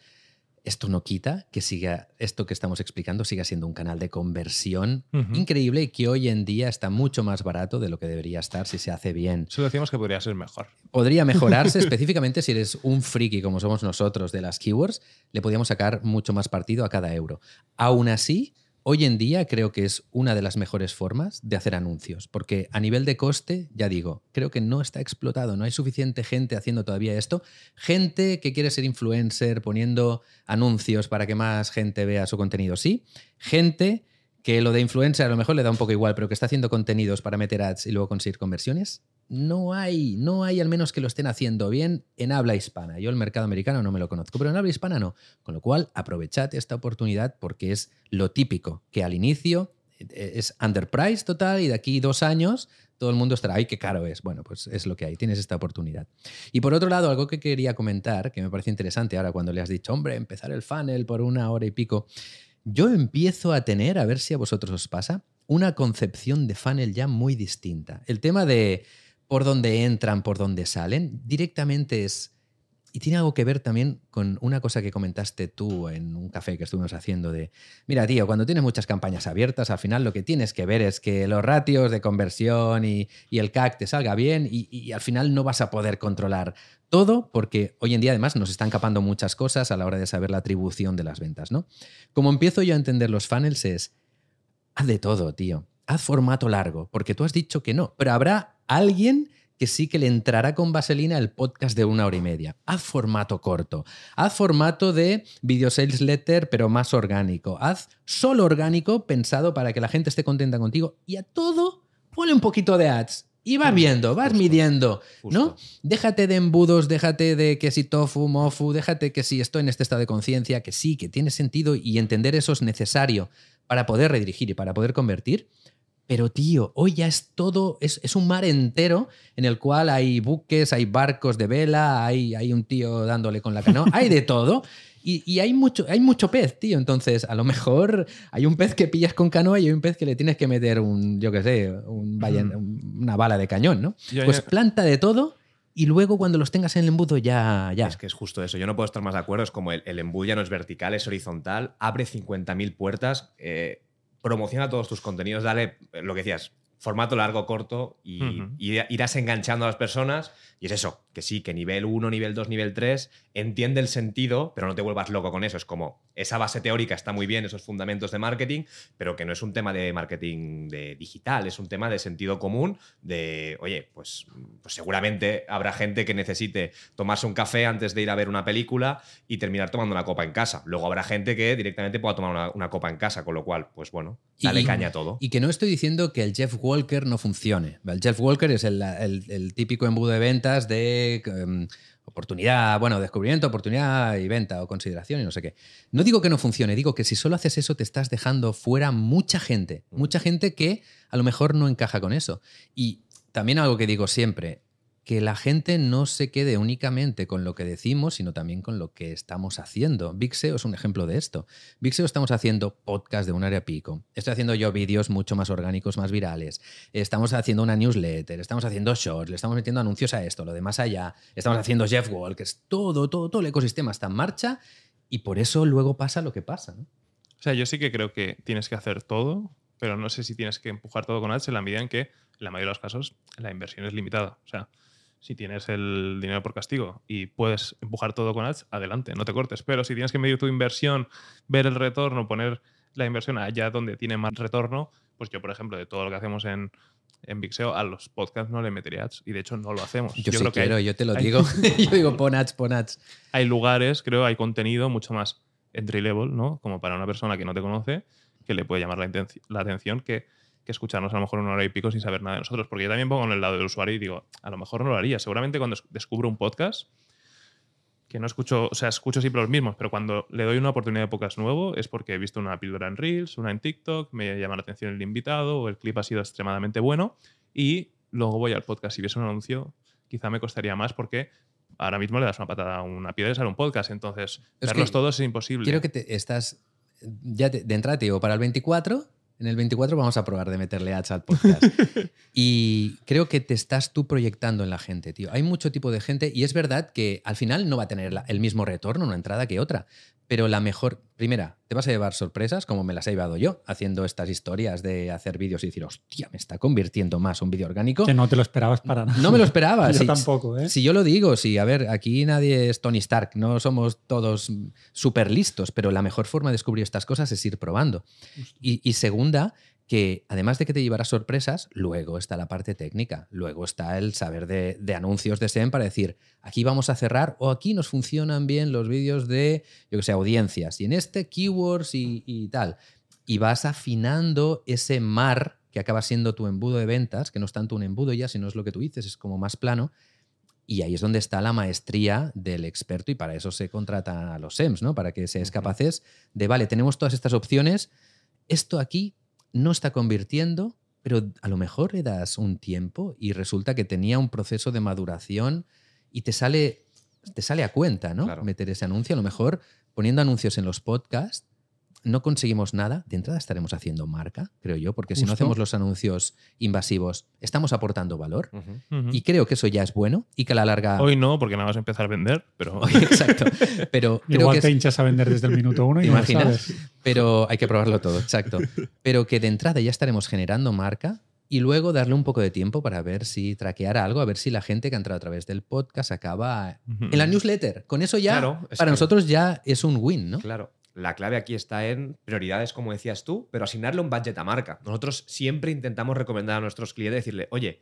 S1: esto no quita que siga esto que estamos explicando siga siendo un canal de conversión increíble y que hoy en día está mucho más barato de lo que debería estar si se hace bien.
S3: Solo decimos que podría ser mejor.
S1: Podría mejorarse específicamente si eres un friki como somos nosotros de las keywords, le podríamos sacar mucho más partido a cada euro. Aún así, Hoy en día creo que es una de las mejores formas de hacer anuncios, porque a nivel de coste, ya digo, creo que no está explotado, no hay suficiente gente haciendo todavía esto. Gente que quiere ser influencer poniendo anuncios para que más gente vea su contenido, sí. Gente que lo de influencer a lo mejor le da un poco igual, pero que está haciendo contenidos para meter ads y luego conseguir conversiones, no hay, no hay al menos que lo estén haciendo bien en habla hispana. Yo el mercado americano no me lo conozco, pero en habla hispana no. Con lo cual, aprovechad esta oportunidad porque es lo típico, que al inicio eh, es underpriced total y de aquí dos años todo el mundo estará, ay, qué caro es. Bueno, pues es lo que hay, tienes esta oportunidad. Y por otro lado, algo que quería comentar, que me parece interesante ahora cuando le has dicho, hombre, empezar el funnel por una hora y pico, yo empiezo a tener, a ver si a vosotros os pasa, una concepción de funnel ya muy distinta. El tema de por dónde entran, por dónde salen, directamente es y tiene algo que ver también con una cosa que comentaste tú en un café que estuvimos haciendo de, mira, tío, cuando tienes muchas campañas abiertas, al final lo que tienes que ver es que los ratios de conversión y, el CAC te salga bien y, al final no vas a poder controlar todo porque hoy en día además nos están capando muchas cosas a la hora de saber la atribución de las ventas, ¿no? Como empiezo yo a entender los funnels es, haz de todo, tío. Haz formato largo, porque tú has dicho que no, pero habrá alguien que sí que le entrará con vaselina el podcast de una hora y media. Haz formato corto. Haz formato de video sales letter, pero más orgánico. Haz solo orgánico pensado para que la gente esté contenta contigo. Y a todo, ponle un poquito de ads. Y vas viendo, vas midiendo, ¿no? Déjate de embudos, déjate de que si tofu, mofu, déjate que si estoy en este estado de conciencia, que sí, que tiene sentido y entender eso es necesario para poder redirigir y para poder convertir. Pero tío, hoy ya es todo, es, un mar entero en el cual hay buques, hay barcos de vela, hay, hay un tío dándole con la canoa, hay de todo. Y, hay, mucho, hay mucho pez, tío. Entonces, a lo mejor hay un pez que pillas con canoa y hay un pez que le tienes que meter un, yo qué sé, una bala de cañón, ¿no? pues planta de todo y luego cuando los tengas en el embudo ya, ya.
S2: Es que es justo eso. Yo no puedo estar más de acuerdo. Es como el, embudo ya no es vertical, es horizontal. Abre 50.000 puertas. Eh, promociona todos tus contenidos, dale lo que decías, formato largo, corto y, irás enganchando a las personas. Y es eso, que sí, que nivel 1, nivel 2, nivel 3, entiende el sentido, pero no te vuelvas loco con eso. Es como, esa base teórica está muy bien, esos fundamentos de marketing, pero que no es un tema de marketing de digital, es un tema de sentido común, de, oye, pues, pues seguramente habrá gente que necesite tomarse un café antes de ir a ver una película y terminar tomando una copa en casa. Luego habrá gente que directamente pueda tomar una, copa en casa, con lo cual, pues bueno, dale caña a todo.
S1: Y que no estoy diciendo que el Jeff Walker no funcione. El Jeff Walker es el, típico embudo de de em, oportunidad, bueno, descubrimiento, oportunidad y venta o consideración y no sé qué. No digo que no funcione, digo que si solo haces eso te estás dejando fuera mucha gente, mucha gente que a lo mejor no encaja con eso. Y también algo que digo siempre, que la gente no se quede únicamente con lo que decimos, sino también con lo que estamos haciendo. Big SEO es un ejemplo de esto. Big SEO estamos haciendo podcast de un área pico. Estoy haciendo yo vídeos mucho más orgánicos, más virales. Estamos haciendo una newsletter, estamos haciendo shorts, le estamos metiendo anuncios a esto, lo de más allá. Estamos haciendo Jeff Wall, que es todo, todo, todo el ecosistema está en marcha y por eso luego pasa lo que pasa. O
S3: sea, yo sí que creo que tienes que hacer todo, pero no sé si tienes que empujar todo con ads en la medida en que, en la mayoría de los casos, la inversión es limitada. O sea, si tienes el dinero por castigo y puedes empujar todo con ads, adelante, no te cortes. Pero si tienes que medir tu inversión, ver el retorno, poner la inversión allá donde tiene más retorno, pues yo, por ejemplo, de todo lo que hacemos en, en Vixeo, a los podcasts no le metería ads. Y de hecho no lo hacemos.
S1: Yo, sí quiero, yo te lo digo. yo digo, pon ads, pon ads.
S3: Hay lugares, creo, hay contenido mucho más entry level, ¿no? Como para una persona que no te conoce, que le puede llamar la, la atención que que escucharnos a lo mejor una hora y pico sin saber nada de nosotros. Porque yo también pongo en el lado del usuario y digo, a lo mejor no lo haría. Seguramente cuando descubro un podcast, que no escucho, o sea, escucho siempre los mismos, pero cuando le doy una oportunidad de podcast nuevo es porque he visto una píldora en Reels, una en TikTok, me llama la atención el invitado o el clip ha sido extremadamente bueno y luego voy al podcast. Si ves un anuncio, quizá me costaría más porque ahora mismo le das una patada a una piedra y sale un podcast. Entonces, verlos todos es imposible.
S1: Quiero que te estás. Ya de entrada te digo, para el 24 en el 24 vamos a probar de meterle ads al podcast. y creo que te estás tú proyectando en la gente, tío. Hay mucho tipo de gente y es verdad que al final no va a tener el mismo retorno una entrada que otra. Pero la mejor, primera, te vas a llevar sorpresas como me las he llevado yo haciendo estas historias de hacer vídeos y decir, hostia, me está convirtiendo más un vídeo orgánico.
S4: Que no te lo esperabas para nada.
S1: No me lo esperaba.
S4: yo tampoco, ¿eh?
S1: Si yo lo digo, sí, a ver, aquí nadie es Tony Stark, no somos todos súper listos, pero la mejor forma de descubrir estas cosas es ir probando. Y, y segunda, que además de que te llevará sorpresas, luego está la parte técnica, luego está el saber de, anuncios de SEM para decir, aquí vamos a cerrar o aquí nos funcionan bien los vídeos de, yo que sé, audiencias y en este keywords y, y tal. Y vas afinando ese mar que acaba siendo tu embudo de ventas, que no es tanto un embudo ya, sino es lo que tú dices, es como más plano. Y ahí es donde está la maestría del experto y para eso se contratan a los SEMs, ¿no? Para que seas capaces de, vale, tenemos todas estas opciones, esto aquí no está convirtiendo, pero a lo mejor le das un tiempo y resulta que tenía un proceso de maduración y te sale, te sale a cuenta, ¿no? Meter ese anuncio. A lo mejor poniendo anuncios en los podcasts, no conseguimos nada, de entrada estaremos haciendo marca, creo yo, porque si no hacemos los anuncios invasivos, estamos aportando valor. Y creo que eso ya es bueno y que a la larga.
S3: Hoy no, porque nada más empezar a vender, pero.
S1: exacto. Pero
S4: Igual
S1: te
S4: hinchas a vender desde el minuto uno y imaginas.
S1: Pero hay que probarlo todo, exacto. Pero que de entrada ya estaremos generando marca y luego darle un poco de tiempo para ver si traquear algo, a ver si la gente que ha entrado a través del podcast acaba en la newsletter. Con eso ya, para nosotros ya es un win, ¿no?
S2: Claro. La clave aquí está en prioridades, como decías tú, pero asignarle un budget a marca. Nosotros siempre intentamos recomendar a nuestros clientes decirle, oye,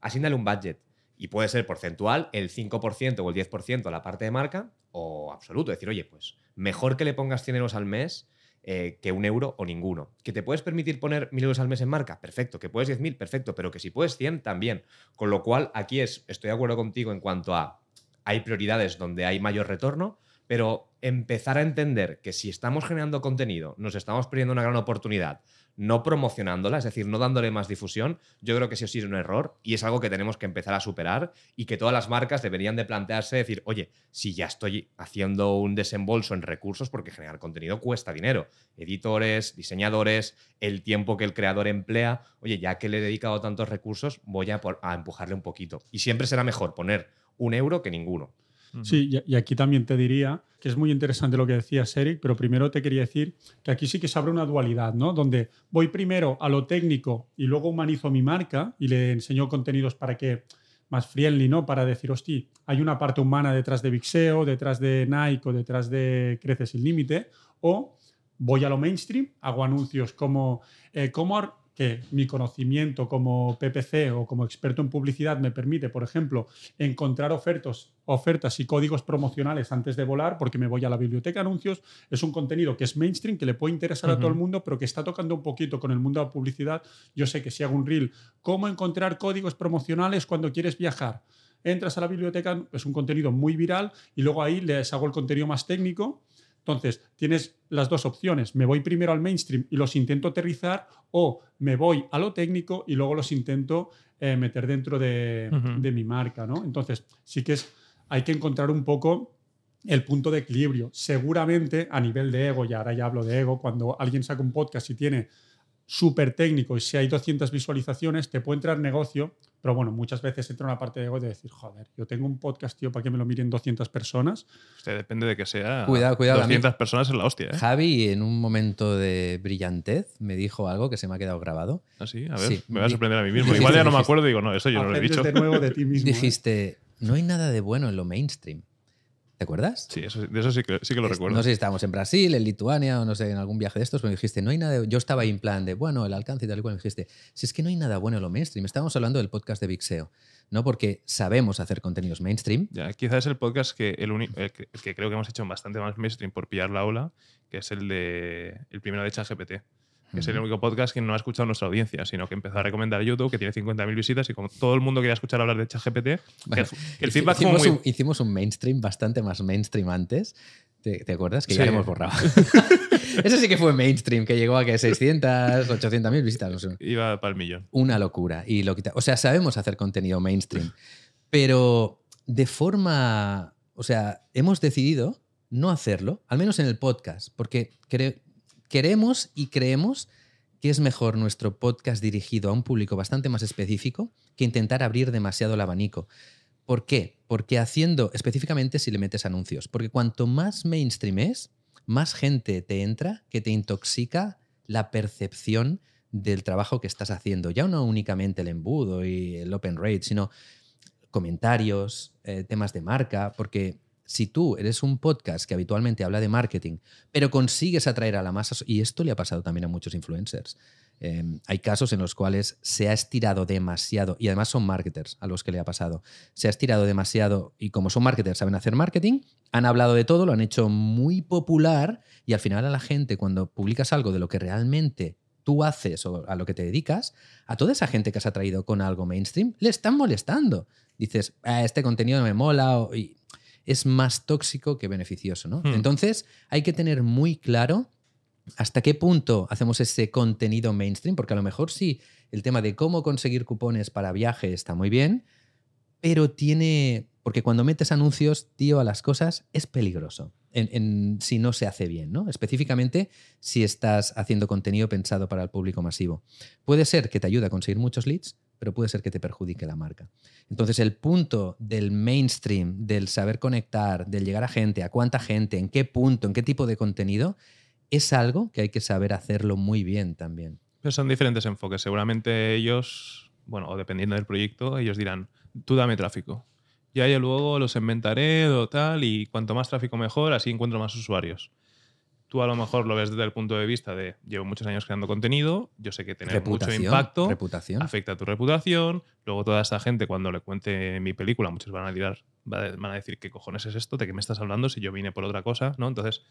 S2: asignale un budget. Y puede ser porcentual, el 5% o el 10% a la parte de marca, o absoluto. Decir, oye, pues mejor que le pongas 100 euros al mes eh, que un euro o ninguno. ¿Que te puedes permitir poner mil euros al mes en marca? Perfecto. ¿Que puedes 10.000? Perfecto. Pero que si puedes 100, también. Con lo cual, aquí es, estoy de acuerdo contigo en cuanto a hay prioridades donde hay mayor retorno, pero empezar a entender que si estamos generando contenido, nos estamos perdiendo una gran oportunidad no promocionándola, es decir, no dándole más difusión, yo creo que sí sí es un error y es algo que tenemos que empezar a superar y que todas las marcas deberían de plantearse, decir, oye, si ya estoy haciendo un desembolso en recursos, porque generar contenido cuesta dinero, editores, diseñadores, el tiempo que el creador emplea, oye, ya que le he dedicado tantos recursos, voy a, a empujarle un poquito. Y siempre será mejor poner un euro que ninguno.
S4: Sí, y aquí también te diría que es muy interesante lo que decías, Eric, pero primero te quería decir que aquí sí que se abre una dualidad, ¿no? Donde voy primero a lo técnico y luego humanizo mi marca y le enseño contenidos para que más friendly, ¿no? Para decir, hostia, hay una parte humana detrás de Vixeo, detrás de Nike o detrás de Creces sin Límite, o voy a lo mainstream, hago anuncios como eh, que mi conocimiento como PPC o como experto en publicidad me permite, por ejemplo, encontrar ofertas, ofertas y códigos promocionales antes de volar, porque me voy a la biblioteca de anuncios, es un contenido que es mainstream, que le puede interesar a todo el mundo, pero que está tocando un poquito con el mundo de la publicidad. Yo sé que si hago un reel, ¿cómo encontrar códigos promocionales cuando quieres viajar? Entras a la biblioteca, es un contenido muy viral y luego ahí les hago el contenido más técnico entonces, tienes las dos opciones. Me voy primero al mainstream y los intento aterrizar o me voy a lo técnico y luego los intento eh, meter dentro de, mi marca. ¿no? Entonces, sí que es, hay que encontrar un poco el punto de equilibrio. Seguramente a nivel de ego, y ahora ya hablo de ego, cuando alguien saca un podcast y tiene súper técnico y si hay 200 visualizaciones, te puede entrar negocio, pero bueno, muchas veces entra una parte de ego de decir, joder, yo tengo un podcast, tío, para que me lo miren 200 personas.
S3: Usted depende de que sea.
S1: Cuidado, cuidado.
S3: 200 personas es la hostia, ¿eh?
S1: Javi, en un momento de brillantez, me dijo algo que se me ha quedado grabado.
S3: ¿Ah, sí? A ver, me va a sorprender a mí mismo. Igual ya no me acuerdo y digo, no, eso yo no lo he dicho.
S4: de nuevo de ti mismo.
S1: ¿eh? Dijiste, no hay nada de bueno en lo mainstream. ¿Te acuerdas?
S3: Sí, eso, de eso sí que, sí que lo recuerdo.
S1: No sé si estábamos en Brasil, en Lituania o no sé, en algún viaje de estos, pero dijiste, no hay nada. Yo estaba ahí en plan de, bueno, el alcance y tal y cual. dijiste, si es que no hay nada bueno en lo mainstream. Estábamos hablando del podcast de Vixeo, ¿no? Porque sabemos hacer contenidos mainstream.
S3: Ya, quizás es el podcast que, el, que, creo que hemos hecho bastante más mainstream por pillar la ola, que es el de el primero de ChatGPT que es el único podcast que no ha escuchado nuestra audiencia, sino que empezó a recomendar YouTube, que tiene 50.000 visitas, y como todo el mundo quería escuchar hablar de ChatGPT, el feedback
S1: hicimos,
S3: muy...
S1: un, hicimos un mainstream bastante más mainstream antes. ¿Te, acuerdas? Que ya lo hemos borrado. Eso sí que fue mainstream, que llegó a que 600, 800 mil visitas. No sé.
S3: Iba para el millón.
S1: Una locura. Y lo O sea, sabemos hacer contenido mainstream, pero de forma. O sea, hemos decidido no hacerlo, al menos en el podcast, porque creo, queremos y creemos que es mejor nuestro podcast dirigido a un público bastante más específico que intentar abrir demasiado el abanico. ¿Por qué? Porque haciendo específicamente si le metes anuncios. Porque cuanto más mainstream es, más gente te entra que te intoxica la percepción del trabajo que estás haciendo. Ya no únicamente el embudo y el open rate, sino comentarios, eh, temas de marca, porque si tú eres un podcast que habitualmente habla de marketing, pero consigues atraer a la masa, y esto le ha pasado también a muchos influencers, em, hay casos en los cuales se ha estirado demasiado, y además son marketers a los que le ha pasado, se ha estirado demasiado, y como son marketers, saben hacer marketing, han hablado de todo, lo han hecho muy popular, y al final a la gente, cuando publicas algo de lo que realmente tú haces o a lo que te dedicas, a toda esa gente que has atraído con algo mainstream, le están molestando. Dices, ah, este contenido no me mola, y es más tóxico que beneficioso. ¿no? Hmm. Entonces, hay que tener muy claro hasta qué punto hacemos ese contenido mainstream, porque a lo mejor sí, el tema de cómo conseguir cupones para viaje está muy bien, pero tiene, Porque cuando metes anuncios, tío, a las cosas, es peligroso si no se hace bien, ¿no? Específicamente si estás haciendo contenido pensado para el público masivo. Puede ser que te ayude a conseguir muchos leads, pero puede ser que te perjudique la marca. Entonces, el punto del mainstream, del saber conectar, del llegar a gente, a cuánta gente, en qué punto, en qué tipo de contenido, es algo que hay que saber hacerlo muy bien también.
S3: Pero son diferentes enfoques. Seguramente ellos, bueno, o dependiendo del proyecto, ellos dirán, tú dame tráfico. Ya yo luego los inventaré o tal, y cuanto más tráfico mejor, así encuentro más usuarios. Tú a lo mejor lo ves desde el punto de vista de llevo muchos años creando contenido, yo sé que tener mucho impacto
S1: reputación.
S3: afecta a tu reputación. Luego toda esta gente cuando le cuente mi película, muchos van a tirar, van a decir qué cojones es esto, de qué me estás hablando si yo vine por otra cosa, ¿no? Entonces,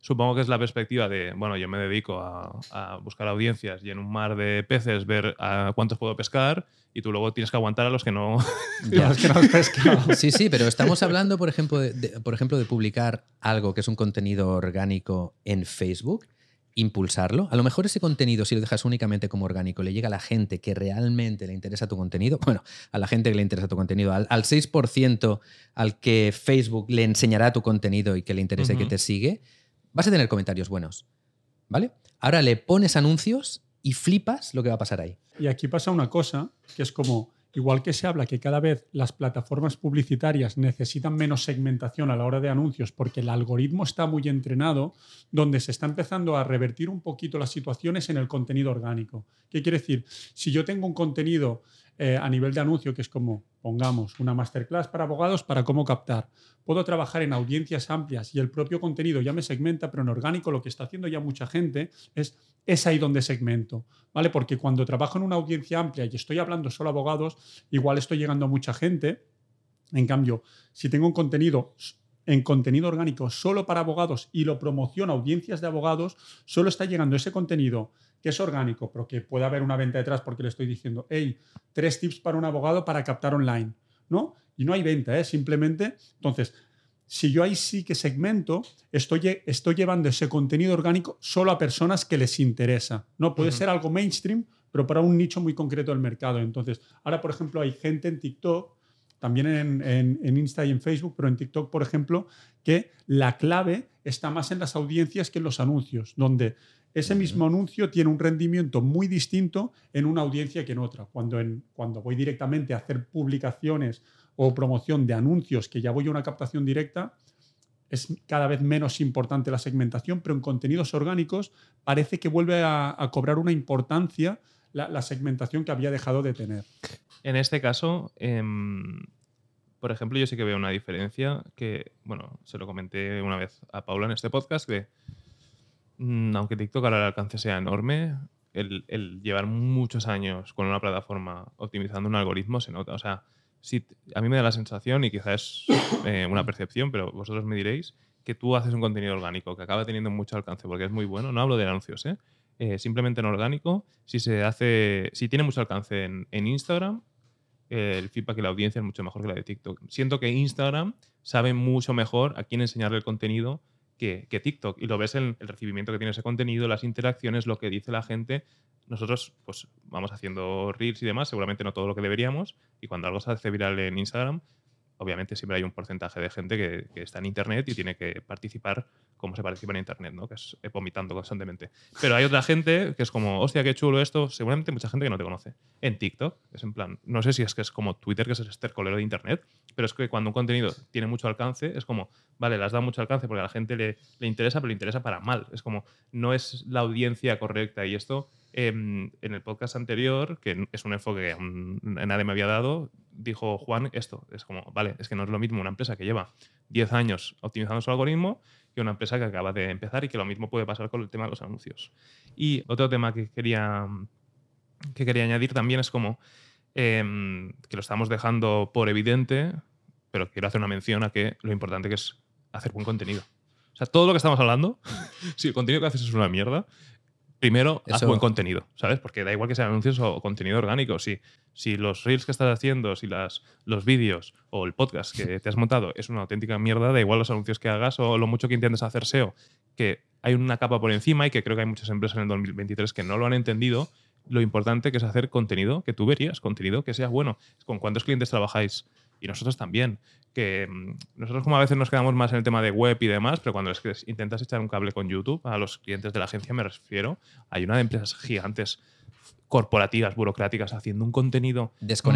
S3: supongo que es la perspectiva de, bueno, yo me dedico a, buscar audiencias y en un mar de peces ver a cuántos puedo pescar y tú luego tienes que aguantar a los que no,
S4: los que no has pescado.
S1: Sí, sí, pero estamos hablando, por ejemplo, de, por ejemplo, de publicar algo que es un contenido orgánico en Facebook impulsarlo. A lo mejor ese contenido, si lo dejas únicamente como orgánico, le llega a la gente que realmente le interesa tu contenido. Bueno, a la gente que le interesa tu contenido, al, 6% al que Facebook le enseñará tu contenido y que le interese que te sigue, vas a tener comentarios buenos. ¿Vale? Ahora le pones anuncios y flipas lo que va a pasar ahí.
S4: Y aquí pasa una cosa que es como, igual que se habla que cada vez las plataformas publicitarias necesitan menos segmentación a la hora de anuncios porque el algoritmo está muy entrenado, donde se está empezando a revertir un poquito las situaciones en el contenido orgánico. ¿Qué quiere decir? Si yo tengo un contenido eh, a nivel de anuncio, que es como, pongamos, una masterclass para abogados para cómo captar. Puedo trabajar en audiencias amplias y el propio contenido ya me segmenta, pero en orgánico lo que está haciendo ya mucha gente es, ahí donde segmento, ¿vale? Porque cuando trabajo en una audiencia amplia y estoy hablando solo a abogados, igual estoy llegando a mucha gente. En cambio, si tengo un contenido en contenido orgánico solo para abogados y lo promociono a audiencias de abogados, solo está llegando ese contenido que es orgánico, pero que puede haber una venta detrás porque le estoy diciendo, hey, tres tips para un abogado para captar online, ¿no? Y no hay venta, ¿eh? Simplemente, entonces, si yo ahí sí que segmento, estoy, estoy llevando ese contenido orgánico solo a personas que les interesa, ¿no? Puede ser algo mainstream, pero para un nicho muy concreto del mercado. Entonces, ahora, por ejemplo, hay gente en TikTok, también en, en, en Insta y en Facebook, pero en TikTok, por ejemplo, que la clave está más en las audiencias que en los anuncios, donde ese mismo anuncio tiene un rendimiento muy distinto en una audiencia que en otra. Cuando, en, cuando voy directamente a hacer publicaciones o promoción de anuncios, que ya voy a una captación directa, es cada vez menos importante la segmentación, pero en contenidos orgánicos parece que vuelve a, cobrar una importancia la, segmentación que había dejado de tener.
S3: En este caso, em, por ejemplo, yo sí que veo una diferencia que, bueno, se lo comenté una vez a Paula en este podcast, que aunque TikTok ahora el alcance sea enorme, el, llevar muchos años con una plataforma optimizando un algoritmo se nota. O sea, a mí me da la sensación, y quizás es eh, una percepción, pero vosotros me diréis, que tú haces un contenido orgánico que acaba teniendo mucho alcance porque es muy bueno. No hablo de anuncios, ¿eh? eh simplemente en orgánico, si se hace, si tiene mucho alcance en, Instagram, el feedback y la audiencia es mucho mejor que la de TikTok. Siento que Instagram sabe mucho mejor a quién enseñarle el contenido que, TikTok. Y lo ves en el recibimiento que tiene ese contenido, las interacciones, lo que dice la gente. Nosotros pues vamos haciendo reels y demás, seguramente no todo lo que deberíamos. Y cuando algo se hace viral en Instagram, obviamente siempre hay un porcentaje de gente que, está en Internet y tiene que participar como se participa en Internet, ¿no? que es eh, vomitando constantemente. Pero hay otra gente que es como, hostia, qué chulo esto, seguramente mucha gente que no te conoce. En TikTok, es en plan, no sé si es que es como Twitter, que es el estercolero de Internet, pero es que cuando un contenido tiene mucho alcance, es como, vale, le has dado mucho alcance porque a la gente le, le interesa, pero le interesa para mal. Es como, no es la audiencia correcta y esto Em, en el podcast anterior, que es un enfoque que nadie me había dado, dijo Juan esto. Es como, vale, es que no es lo mismo una empresa que lleva 10 años optimizando su algoritmo que una empresa que acaba de empezar y que lo mismo puede pasar con el tema de los anuncios. Y otro tema que quería, que quería añadir también es como em, que lo estamos dejando por evidente, pero quiero hacer una mención a que lo importante que es hacer buen contenido. O sea, todo lo que estamos hablando, si el contenido que haces es una mierda, primero haz buen contenido, ¿sabes? Porque da igual que sean anuncios o contenido orgánico. Si, si los reels que estás haciendo, si las, los vídeos o el podcast que te has montado es una auténtica mierda, da igual los anuncios que hagas o lo mucho que intentes hacer SEO, que hay una capa por encima y que creo que hay muchas empresas en el 2023 que no lo han entendido. Lo importante que es hacer contenido que tú verías, contenido que sea bueno. ¿Con cuántos clientes trabajáis Y nosotros también. Que mm, nosotros como a veces nos quedamos más en el tema de web y demás, pero cuando es que intentas echar un cable con YouTube, a los clientes de la agencia me refiero, hay una de empresas gigantes corporativas, burocráticas, haciendo un contenido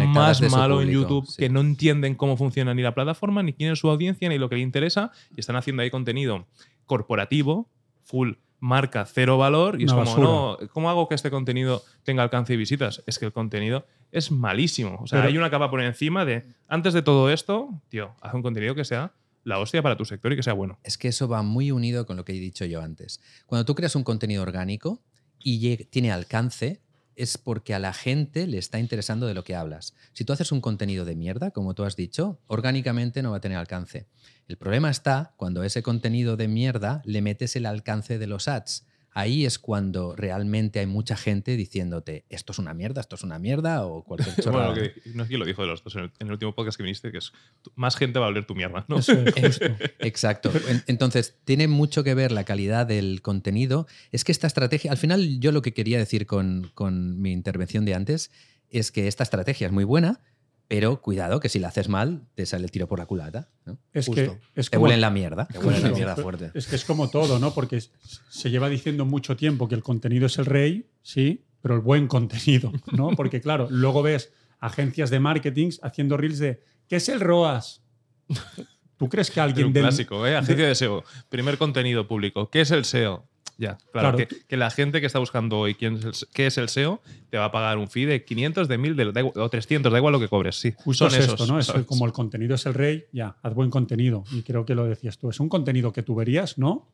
S3: más malo en YouTube, que no entienden cómo funciona ni la plataforma, ni quién es su audiencia, ni lo que le interesa, y están haciendo ahí contenido corporativo, full marca, cero valor, y es como, no, ¿cómo hago que este contenido tenga alcance y visitas? Es que el contenido es malísimo. O sea, hay una capa por encima de, antes de todo esto, tío, haz un contenido que sea la hostia para tu sector y que sea bueno.
S1: Es que eso va muy unido con lo que he dicho yo antes. Cuando tú creas un contenido orgánico y tiene alcance, es porque a la gente le está interesando de lo que hablas. Si tú haces un contenido de mierda, como tú has dicho, orgánicamente no va a tener alcance. El problema está cuando ese contenido de mierda le metes el alcance de los ads ahí es cuando realmente hay mucha gente diciéndote esto es una mierda, esto es una mierda o cualquier chorrada.
S3: bueno, no es que lo dijo de los dos en el, último podcast que viniste, que es más gente va a oler tu mierda. ¿no?
S1: Exacto. Entonces, tiene mucho que ver la calidad del contenido. Es que esta estrategia, al final yo lo que quería decir con, con mi intervención de antes es que esta estrategia es muy buena, pero cuidado, que si la haces mal, te sale el tiro por la culata.
S4: Es que es
S1: te huele en la mierda.
S2: Te la mierda fuerte.
S4: Es que es como todo, ¿no? Porque se lleva diciendo mucho tiempo que el contenido es el rey, sí, pero el buen contenido, ¿no? Porque claro, luego ves agencias de marketing haciendo reels de ¿qué es el ROAS? ¿Tú crees que alguien
S3: un clásico, ¿eh? Agencia de SEO. Primer contenido público. ¿Qué es el SEO? Ya, claro. Que, la gente que está buscando hoy quién es qué es el SEO te va a pagar un fee de 500, de 1000 de, o 300, da igual lo que cobres. Sí,
S4: justo es esto, ¿no? Es como el contenido es el rey, ya, haz buen contenido. Y creo que lo decías tú. Es un contenido que tú verías, ¿no?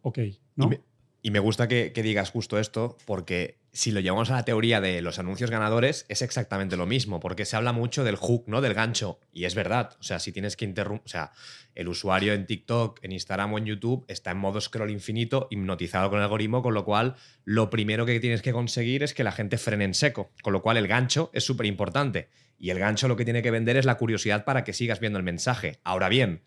S4: Ok, ¿no?
S2: Y me gusta que, digas justo esto, porque si lo llevamos a la teoría de los anuncios ganadores, es exactamente lo mismo, porque se habla mucho del hook, ¿no? Del gancho. Y es verdad. O sea, si tienes que interrumpir. O sea, el usuario en TikTok, en Instagram o en YouTube está en modo scroll infinito, hipnotizado con el algoritmo, con lo cual lo primero que tienes que conseguir es que la gente frene en seco. Con lo cual el gancho es súper importante. Y el gancho lo que tiene que vender es la curiosidad para que sigas viendo el mensaje. Ahora bien,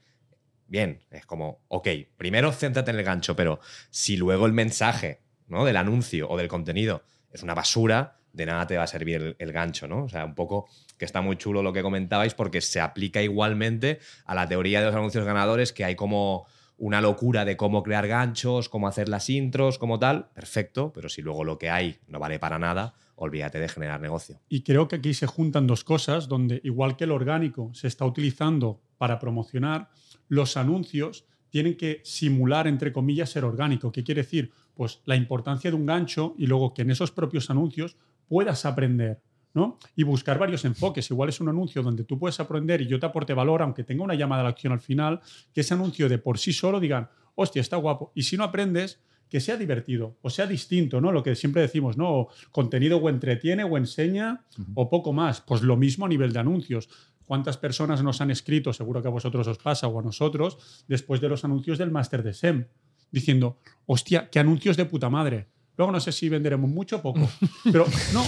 S2: bien, es como, ok, primero céntrate en el gancho, pero si luego el mensaje ¿no? del anuncio o del contenido es una basura, de nada te va a servir el, gancho, ¿no? O sea, un poco que está muy chulo lo que comentabais porque se aplica igualmente a la teoría de los anuncios ganadores, que hay como una locura de cómo crear ganchos, cómo hacer las intros, como tal, perfecto, pero si luego lo que hay no vale para nada, olvídate de generar negocio.
S4: Y creo que aquí se juntan dos cosas, donde igual que el orgánico se está utilizando para promocionar, los anuncios tienen que simular, entre comillas, ser orgánico. ¿Qué quiere decir? Pues la importancia de un gancho y luego que en esos propios anuncios puedas aprender. ¿no? Y buscar varios enfoques. Igual es un anuncio donde tú puedes aprender y yo te aporte valor, aunque tenga una llamada a la acción al final, que ese anuncio de por sí solo digan, hostia, está guapo. Y si no aprendes, que sea divertido o sea distinto, ¿no? Lo que siempre decimos, ¿no? contenido o entretiene o enseña o poco más. Pues lo mismo a nivel de anuncios. ¿Cuántas personas nos han escrito, seguro que a vosotros os pasa o a nosotros, después de los anuncios del máster de SEM? Diciendo, hostia, qué anuncios de puta madre. Luego no sé si venderemos mucho o poco. Pero no.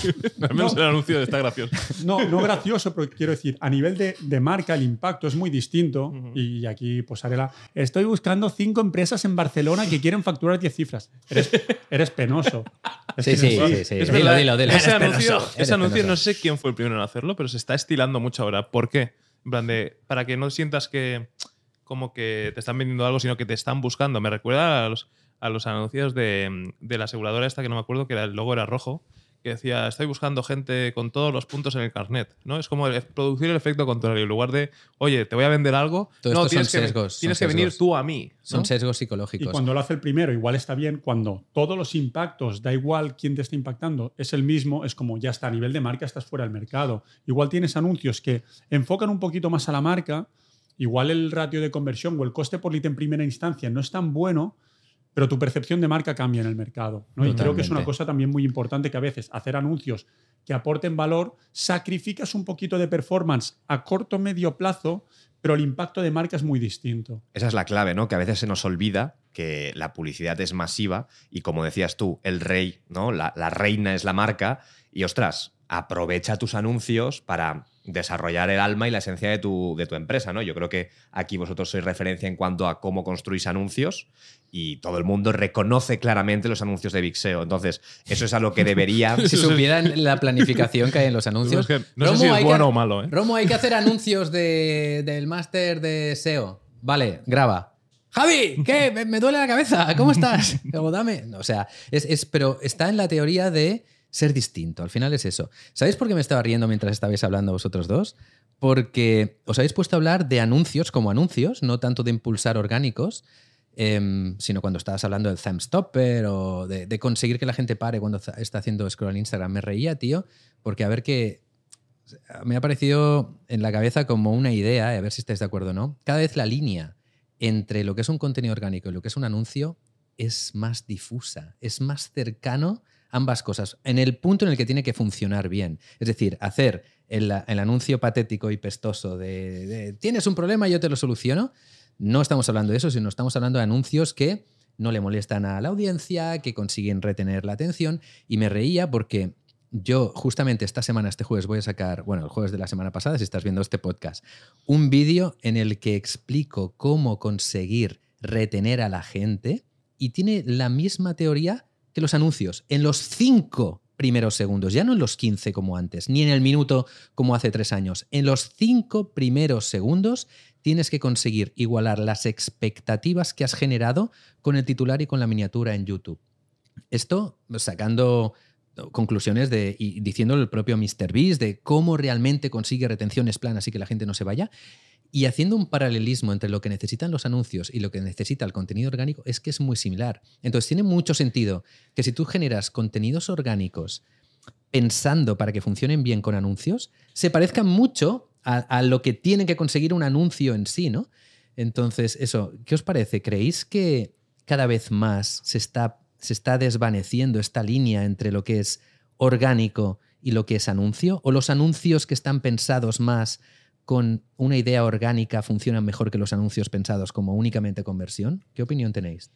S3: Al menos el anuncio está gracioso.
S4: No, no gracioso, pero quiero decir, a nivel de, de marca, el impacto es muy distinto. Y aquí, pues haré la. Estoy buscando cinco empresas en Barcelona que quieren facturar 10 cifras. Eres, eres penoso.
S1: sí, sí, sí, sí, Dilo, dilo, dilo.
S3: Ese anuncio, ese anuncio no sé quién fue el primero en hacerlo, pero se está estilando mucho ahora. ¿Por qué? En plan de. Para que no sientas que. Como que te están vendiendo algo, sino que te están buscando. Me recuerda a los a los anuncios de, la aseguradora esta que no me acuerdo, que el logo era rojo, que decía, estoy buscando gente con todos los puntos en el carnet. ¿no? Es como producir el efecto contrario. En lugar de, oye, te voy a vender algo, no, tienes, que, tienes que venir tú a mí.
S1: Son sesgos psicológicos.
S4: Y cuando lo hace el primero, igual está bien. Cuando todos los impactos, da igual quién te está impactando, es el mismo, es como ya está a nivel de marca, estás fuera del mercado. Igual tienes anuncios que enfocan un poquito más a la marca, igual el ratio de conversión o el coste por lead en primera instancia no es tan bueno, pero tu percepción de marca cambia en el mercado. ¿no? Y creo que es una cosa también muy importante que a veces hacer anuncios que aporten valor, sacrificas un poquito de performance a corto medio plazo, pero el impacto de marca es muy distinto.
S2: Esa es la clave, ¿no? Que a veces se nos olvida que la publicidad es masiva y como decías tú, el rey, ¿no? La, la reina es la marca y ostras, aprovecha tus anuncios para desarrollar el alma y la esencia de tu, de tu empresa, ¿no? Yo creo que aquí vosotros sois referencia en cuanto a cómo construís anuncios y todo el mundo reconoce claramente los anuncios de Big SEO. Entonces, eso es a lo que debería...
S1: si supieran la planificación que hay en los anuncios.
S3: No, sé si es bueno o malo, ¿eh?
S1: Romo, hay que hacer anuncios del máster de SEO. Vale, graba. Javi, ¿qué? Me, duele la cabeza. ¿Cómo estás? dame. O sea, es, pero está en la teoría de ser distinto. Al final es eso. ¿Sabéis por qué me estaba riendo mientras estabais hablando vosotros dos? Porque os habéis puesto a hablar de anuncios como anuncios, no tanto de impulsar orgánicos, em, sino cuando estabas hablando del thumb stopper o de, conseguir que la gente pare cuando está haciendo scroll en Instagram. Me reía, tío, porque a ver qué. Me ha parecido en la cabeza como una idea, a ver si estáis de acuerdo o no. Cada vez la línea entre lo que es un contenido orgánico y lo que es un anuncio es más difusa, es más cercano ambas cosas, en el punto en el que tiene que funcionar bien. Es decir, hacer el, anuncio patético y pestoso de, tienes un problema, yo te lo soluciono. No estamos hablando de eso, sino estamos hablando de anuncios que no le molestan a la audiencia, que consiguen retener la atención. Y me reía porque yo justamente esta semana, este jueves, voy a sacar, bueno, el jueves de la semana pasada, si estás viendo este podcast, un vídeo en el que explico cómo conseguir retener a la gente y tiene la misma teoría que los anuncios. En los cinco primeros segundos, ya no en los 15 como antes, ni en el minuto como hace tres años, en los cinco primeros segundos tienes que conseguir igualar las expectativas que has generado con el titular y con la miniatura en YouTube. Esto sacando conclusiones de, y diciendo el propio MrBeast de cómo realmente consigue retenciones planas y que la gente no se vaya. Y haciendo un paralelismo entre lo que necesitan los anuncios y lo que necesita el contenido orgánico, es que es muy similar. Entonces tiene mucho sentido que si tú generas contenidos orgánicos pensando para que funcionen bien con anuncios, se parezcan mucho a, lo que tiene que conseguir un anuncio en sí, ¿no? Entonces, eso, ¿qué os parece? ¿Creéis que cada vez más se está se está desvaneciendo esta línea entre lo que es orgánico y lo que es anuncio? ¿O los anuncios que están pensados más con una idea orgánica funcionan mejor que los anuncios pensados como únicamente conversión? ¿Qué opinión tenéis?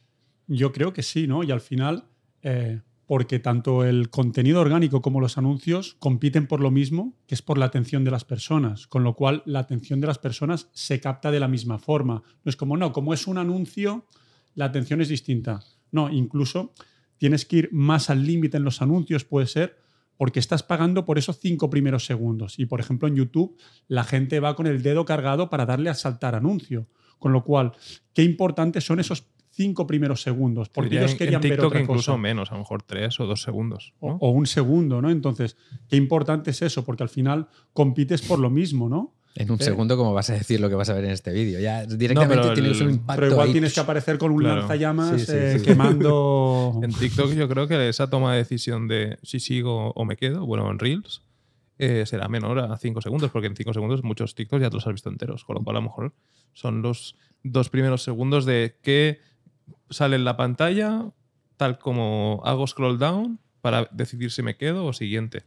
S4: Yo creo que sí, ¿no? Y al final, eh, porque tanto el contenido orgánico como los anuncios compiten por lo mismo, que es por la atención de las personas, con lo cual la atención de las personas se capta de la misma forma. No es como, no, como es un anuncio, la atención es distinta. No, incluso tienes que ir más al límite en los anuncios, puede ser, porque estás pagando por esos cinco primeros segundos. Y por ejemplo, en YouTube, la gente va con el dedo cargado para darle a saltar anuncio. Con lo cual, qué importantes son esos cinco primeros segundos. Porque ellos querían
S3: ver
S4: otra
S3: incluso menos, a lo mejor tres o dos segundos.
S4: O, un segundo, ¿no? Entonces, qué importante es eso, porque al final compites por lo mismo, ¿no?
S1: En un segundo, ¿cómo vas a decir lo que vas a ver en este vídeo? Ya directamente tienes un impacto.
S4: Pero igual tienes que aparecer con un lanzallamas eh, quemando.
S3: En TikTok, yo creo que esa toma de decisión de si sigo o me quedo, bueno, en Reels, eh, será menor a 5 segundos, porque en 5 segundos muchos TikToks ya te los has visto enteros. Con lo cual, a lo mejor son los dos primeros segundos de qué sale en la pantalla, tal como hago scroll down para decidir si me quedo o siguiente.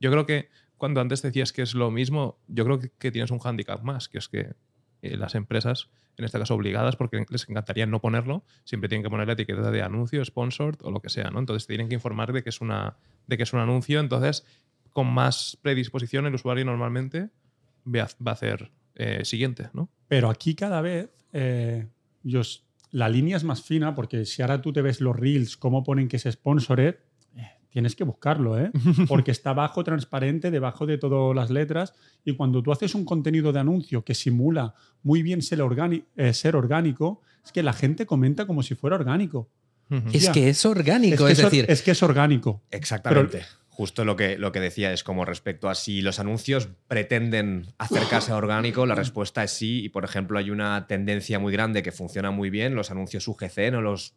S3: Yo creo que cuando antes decías que es lo mismo, yo creo que, tienes un hándicap más, que es que eh, las empresas, en este caso obligadas, porque les encantaría no ponerlo, siempre tienen que poner la etiqueta de anuncio, sponsored o lo que sea, ¿no? Entonces tienen que informar de que es, una, de que es un anuncio, entonces con más predisposición el usuario normalmente va a hacer eh, siguiente, ¿no?
S4: Pero aquí cada vez eh, la línea es más fina porque si ahora tú te ves los reels, cómo ponen que es sponsored, tienes que buscarlo, ¿eh? porque está bajo transparente, debajo de todas las letras. Y cuando tú haces un contenido de anuncio que simula muy bien ser, eh, ser orgánico, es que la gente comenta como si fuera orgánico.
S1: Es que es orgánico, es, decir.
S4: Es que es orgánico.
S2: Exactamente justo lo que, lo que decía es como respecto a si los anuncios pretenden acercarse a orgánico, la respuesta es sí. Y por ejemplo, hay una tendencia muy grande que funciona muy bien, los anuncios UGC, ¿no? los,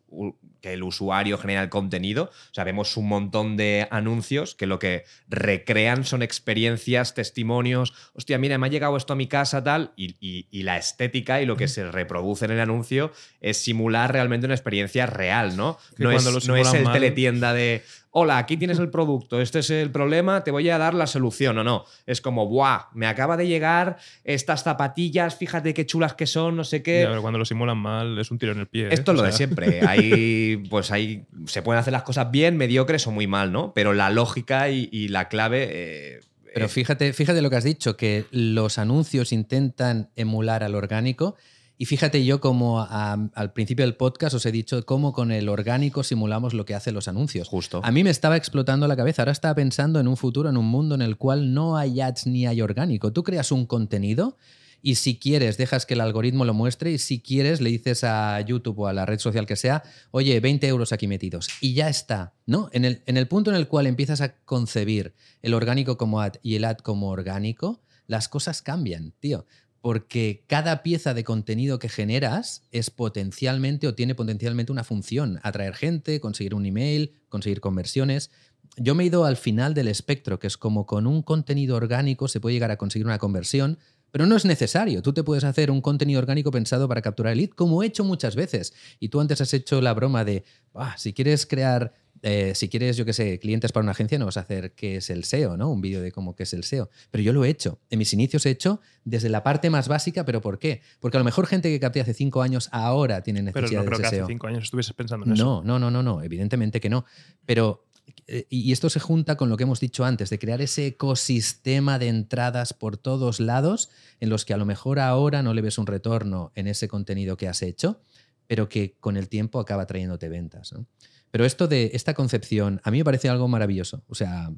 S2: que el usuario genera el contenido. O sea, vemos un montón de anuncios que lo que recrean son experiencias, testimonios. Hostia, mira, me ha llegado esto a mi casa, tal. Y, y la estética y lo que se reproduce en el anuncio es simular realmente una experiencia real, ¿no? no es, no es el teletienda de hola, aquí tienes el producto, este es el problema, te voy a dar la solución o no. Es como, ¡buah! Me acaba de llegar estas zapatillas, fíjate qué chulas que son, no sé qué.
S3: cuando lo simulan mal es un tiro en el pie.
S2: Esto es lo de siempre. Ahí, pues ahí se pueden hacer las cosas bien, mediocres o muy mal, ¿no? Pero la lógica y, la clave. Eh,
S1: Pero
S2: eh,
S1: fíjate, fíjate lo que has dicho, que los anuncios intentan emular al orgánico. Y fíjate yo como a- al principio del podcast os he dicho cómo con el orgánico simulamos lo que hacen los anuncios.
S2: Justo.
S1: A mí me estaba explotando la cabeza. Ahora estaba pensando en un futuro, en un mundo en el cual no hay ads ni hay orgánico. Tú creas un contenido y si quieres dejas que el algoritmo lo muestre y si quieres le dices a YouTube o a la red social que sea, oye, 20 euros aquí metidos. Y ya está. ¿no? En, el, en el punto en el cual empiezas a concebir el orgánico como ad y el ad como orgánico, las cosas cambian, tío. Porque cada pieza de contenido que generas es potencialmente o tiene potencialmente una función. Atraer gente, conseguir un email, conseguir conversiones. Yo me he ido al final del espectro, que es como con un contenido orgánico se puede llegar a conseguir una conversión, pero no es necesario. Tú te puedes hacer un contenido orgánico pensado para capturar el lead, como he hecho muchas veces. Y tú antes has hecho la broma de, "Ah, si quieres crear, eh, si quieres, yo qué sé, clientes para una agencia, no vas a hacer qué es el SEO, ¿no? Un vídeo de cómo qué es el SEO. Pero yo lo he hecho. En mis inicios he hecho desde la parte más básica, pero ¿por qué? Porque a lo mejor gente que capté hace cinco años ahora tiene
S3: Pero
S1: necesidad
S3: no creo
S1: de
S3: que hace cinco años estuvieses pensando en eso.
S1: No, no, no, no, no, evidentemente que no. Pero, eh, y esto se junta con lo que hemos dicho antes, de crear ese ecosistema de entradas por todos lados, en los que a lo mejor ahora no le ves un retorno en ese contenido que has hecho, pero que con el tiempo acaba trayéndote ventas. ¿no? Pero esto de esta concepción, a mí me parece algo maravilloso. O sea,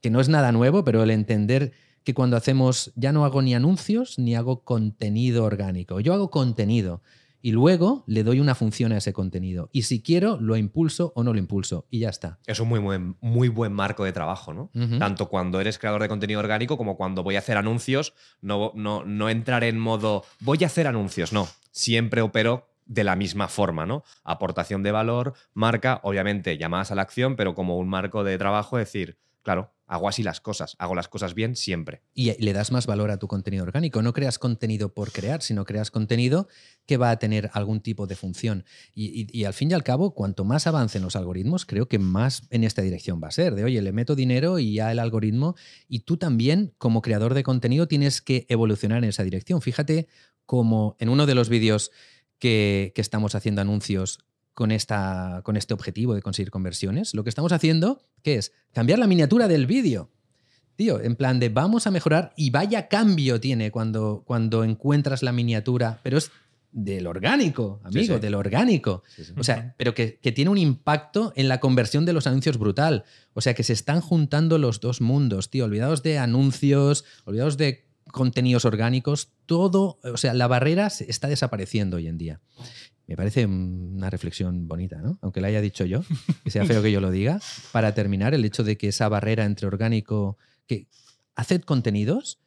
S1: que no es nada nuevo, pero el entender que cuando hacemos, ya no hago ni anuncios ni hago contenido orgánico. Yo hago contenido y luego le doy una función a ese contenido. Y si quiero, lo impulso o no lo impulso. Y ya está.
S2: Es un muy buen, muy buen marco de trabajo, ¿no? Tanto cuando eres creador de contenido orgánico como cuando voy a hacer anuncios, no, no, no entrar en modo voy a hacer anuncios, no. Siempre opero de la misma forma, ¿no? Aportación de valor, marca, obviamente llamadas a la acción, pero como un marco de trabajo, decir, claro, hago así las cosas, hago las cosas bien siempre.
S1: Y le das más valor a tu contenido orgánico. No creas contenido por crear, sino creas contenido que va a tener algún tipo de función. Y al fin y al cabo, cuanto más avancen los algoritmos, creo que más en esta dirección va a ser. De oye, le meto dinero y ya el algoritmo. Y tú también, como creador de contenido, tienes que evolucionar en esa dirección. Fíjate como en uno de los vídeos que, que estamos haciendo anuncios con, esta, con este objetivo de conseguir conversiones, lo que estamos haciendo, ¿qué es? Cambiar la miniatura del vídeo. Tío, en plan de vamos a mejorar y vaya cambio tiene cuando, cuando encuentras la miniatura, pero es del orgánico, amigo,
S2: sí.
S1: del orgánico. O sea, pero que, que tiene un impacto en la conversión de los anuncios brutal. O sea, que se están juntando los dos mundos, tío. Olvidados de anuncios, olvidados de contenidos orgánicos, todo, o sea, la barrera se está desapareciendo hoy en día. Me parece una reflexión bonita, ¿no? Aunque la haya dicho yo, que sea feo que yo lo diga. Para terminar, el hecho de que esa barrera entre orgánico, que haced contenidos,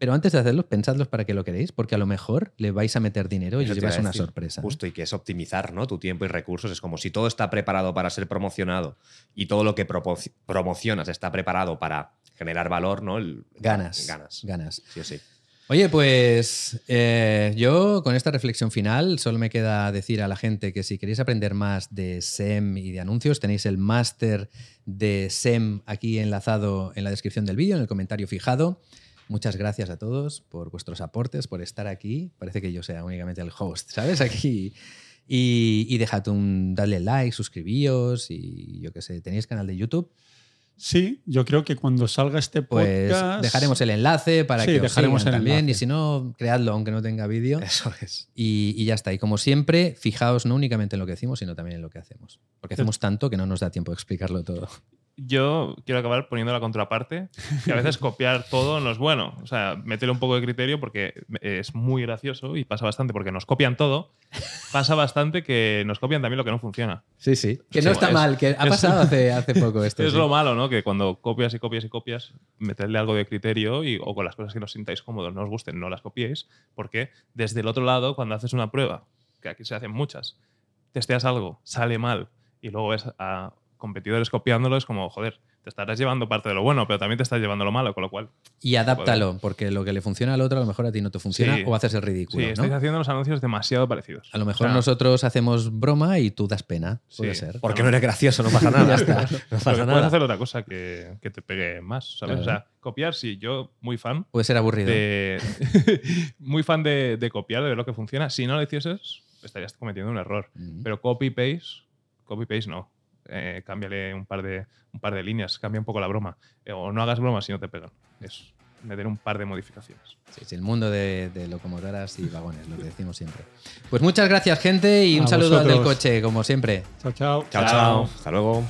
S1: pero antes de hacerlos, pensadlos para que lo queréis, porque a lo mejor le vais a meter dinero y os llevas una sorpresa.
S2: Justo, y que es optimizar ¿no? tu tiempo y recursos. Es como si todo está preparado para ser promocionado y todo lo que promocionas está preparado para generar valor, ¿no? El-
S1: Ganas.
S2: Ganas.
S1: Ganas.
S2: Sí o sí.
S1: Oye, pues eh, yo con esta reflexión final solo me queda decir a la gente que si queréis aprender más de SEM y de anuncios, tenéis el máster de SEM aquí enlazado en la descripción del vídeo, en el comentario fijado. Muchas gracias a todos por vuestros aportes, por estar aquí. Parece que yo sea únicamente el host, ¿sabes? Aquí. Y, y dejad un, dadle like, suscribíos y yo qué sé, ¿tenéis canal de YouTube?
S4: Sí, yo creo que cuando salga este
S1: Pues
S4: podcast.
S1: dejaremos el enlace para
S4: Sí,
S1: que os
S4: dejaremos
S1: sigan
S4: el
S1: también.
S4: enlace.
S1: Y si no, creadlo aunque no tenga vídeo.
S2: Eso es.
S1: Y, y ya está. Y como siempre, fijaos no únicamente en lo que decimos, sino también en lo que hacemos. Porque hacemos tanto que no nos da tiempo de explicarlo todo.
S3: Yo quiero acabar poniendo la contraparte, que a veces copiar todo no es bueno. O sea, meterle un poco de criterio porque es muy gracioso y pasa bastante porque nos copian todo. Pasa bastante que nos copian también lo que no funciona.
S1: Sí, sí. Que
S3: Sí,
S1: no está
S3: es-
S1: mal, que ha
S3: es-
S1: pasado hace, hace poco esto.
S3: es
S1: sí.
S3: lo malo, ¿no? Que cuando copias y copias y copias, meterle algo de criterio y, o con las cosas que nos sintáis cómodos, no os gusten, no las copiéis, porque desde el otro lado, cuando haces una prueba, que aquí se hacen muchas, testeas algo, sale mal y luego ves a competidores copiándolo, es como, joder, te estarás llevando parte de lo bueno, pero también te estás llevando lo malo, con lo cual,
S1: Y adáptalo, porque lo que le funciona al otro a lo mejor a ti no te funciona
S3: Sí.
S1: o haces el
S3: sí,
S1: ridículo. ¿no?
S3: estáis haciendo los anuncios demasiado parecidos.
S1: A lo mejor
S3: O sea,
S1: nosotros hacemos broma y tú das pena. Puede
S3: Sí.
S1: ser.
S2: Porque no eres gracioso, no pasa nada.
S1: Ya está.
S2: No
S3: Pero
S2: pasa
S3: puedes
S2: nada.
S3: hacer otra cosa que, que te pegue más, ¿sabes?
S1: Claro.
S3: O sea, copiar, sí, yo muy fan,
S1: Puede ser aburrido.
S3: de muy fan de, de copiar, de ver lo que funciona. Si no lo hicieses, estarías cometiendo un error.
S1: Mm.
S3: Pero copy-paste, copy-paste no. Eh, cámbiale un par, de, un par de líneas, cambia un poco la broma. Eh, o no hagas bromas si no te pegan. es meter un par de modificaciones.
S1: Sí, es el mundo de, locomotoras y vagones, lo que decimos siempre. Pues muchas gracias, gente, y un saludo al del coche, como siempre.
S4: Chao, chao.
S2: Chao, chao. Hasta luego.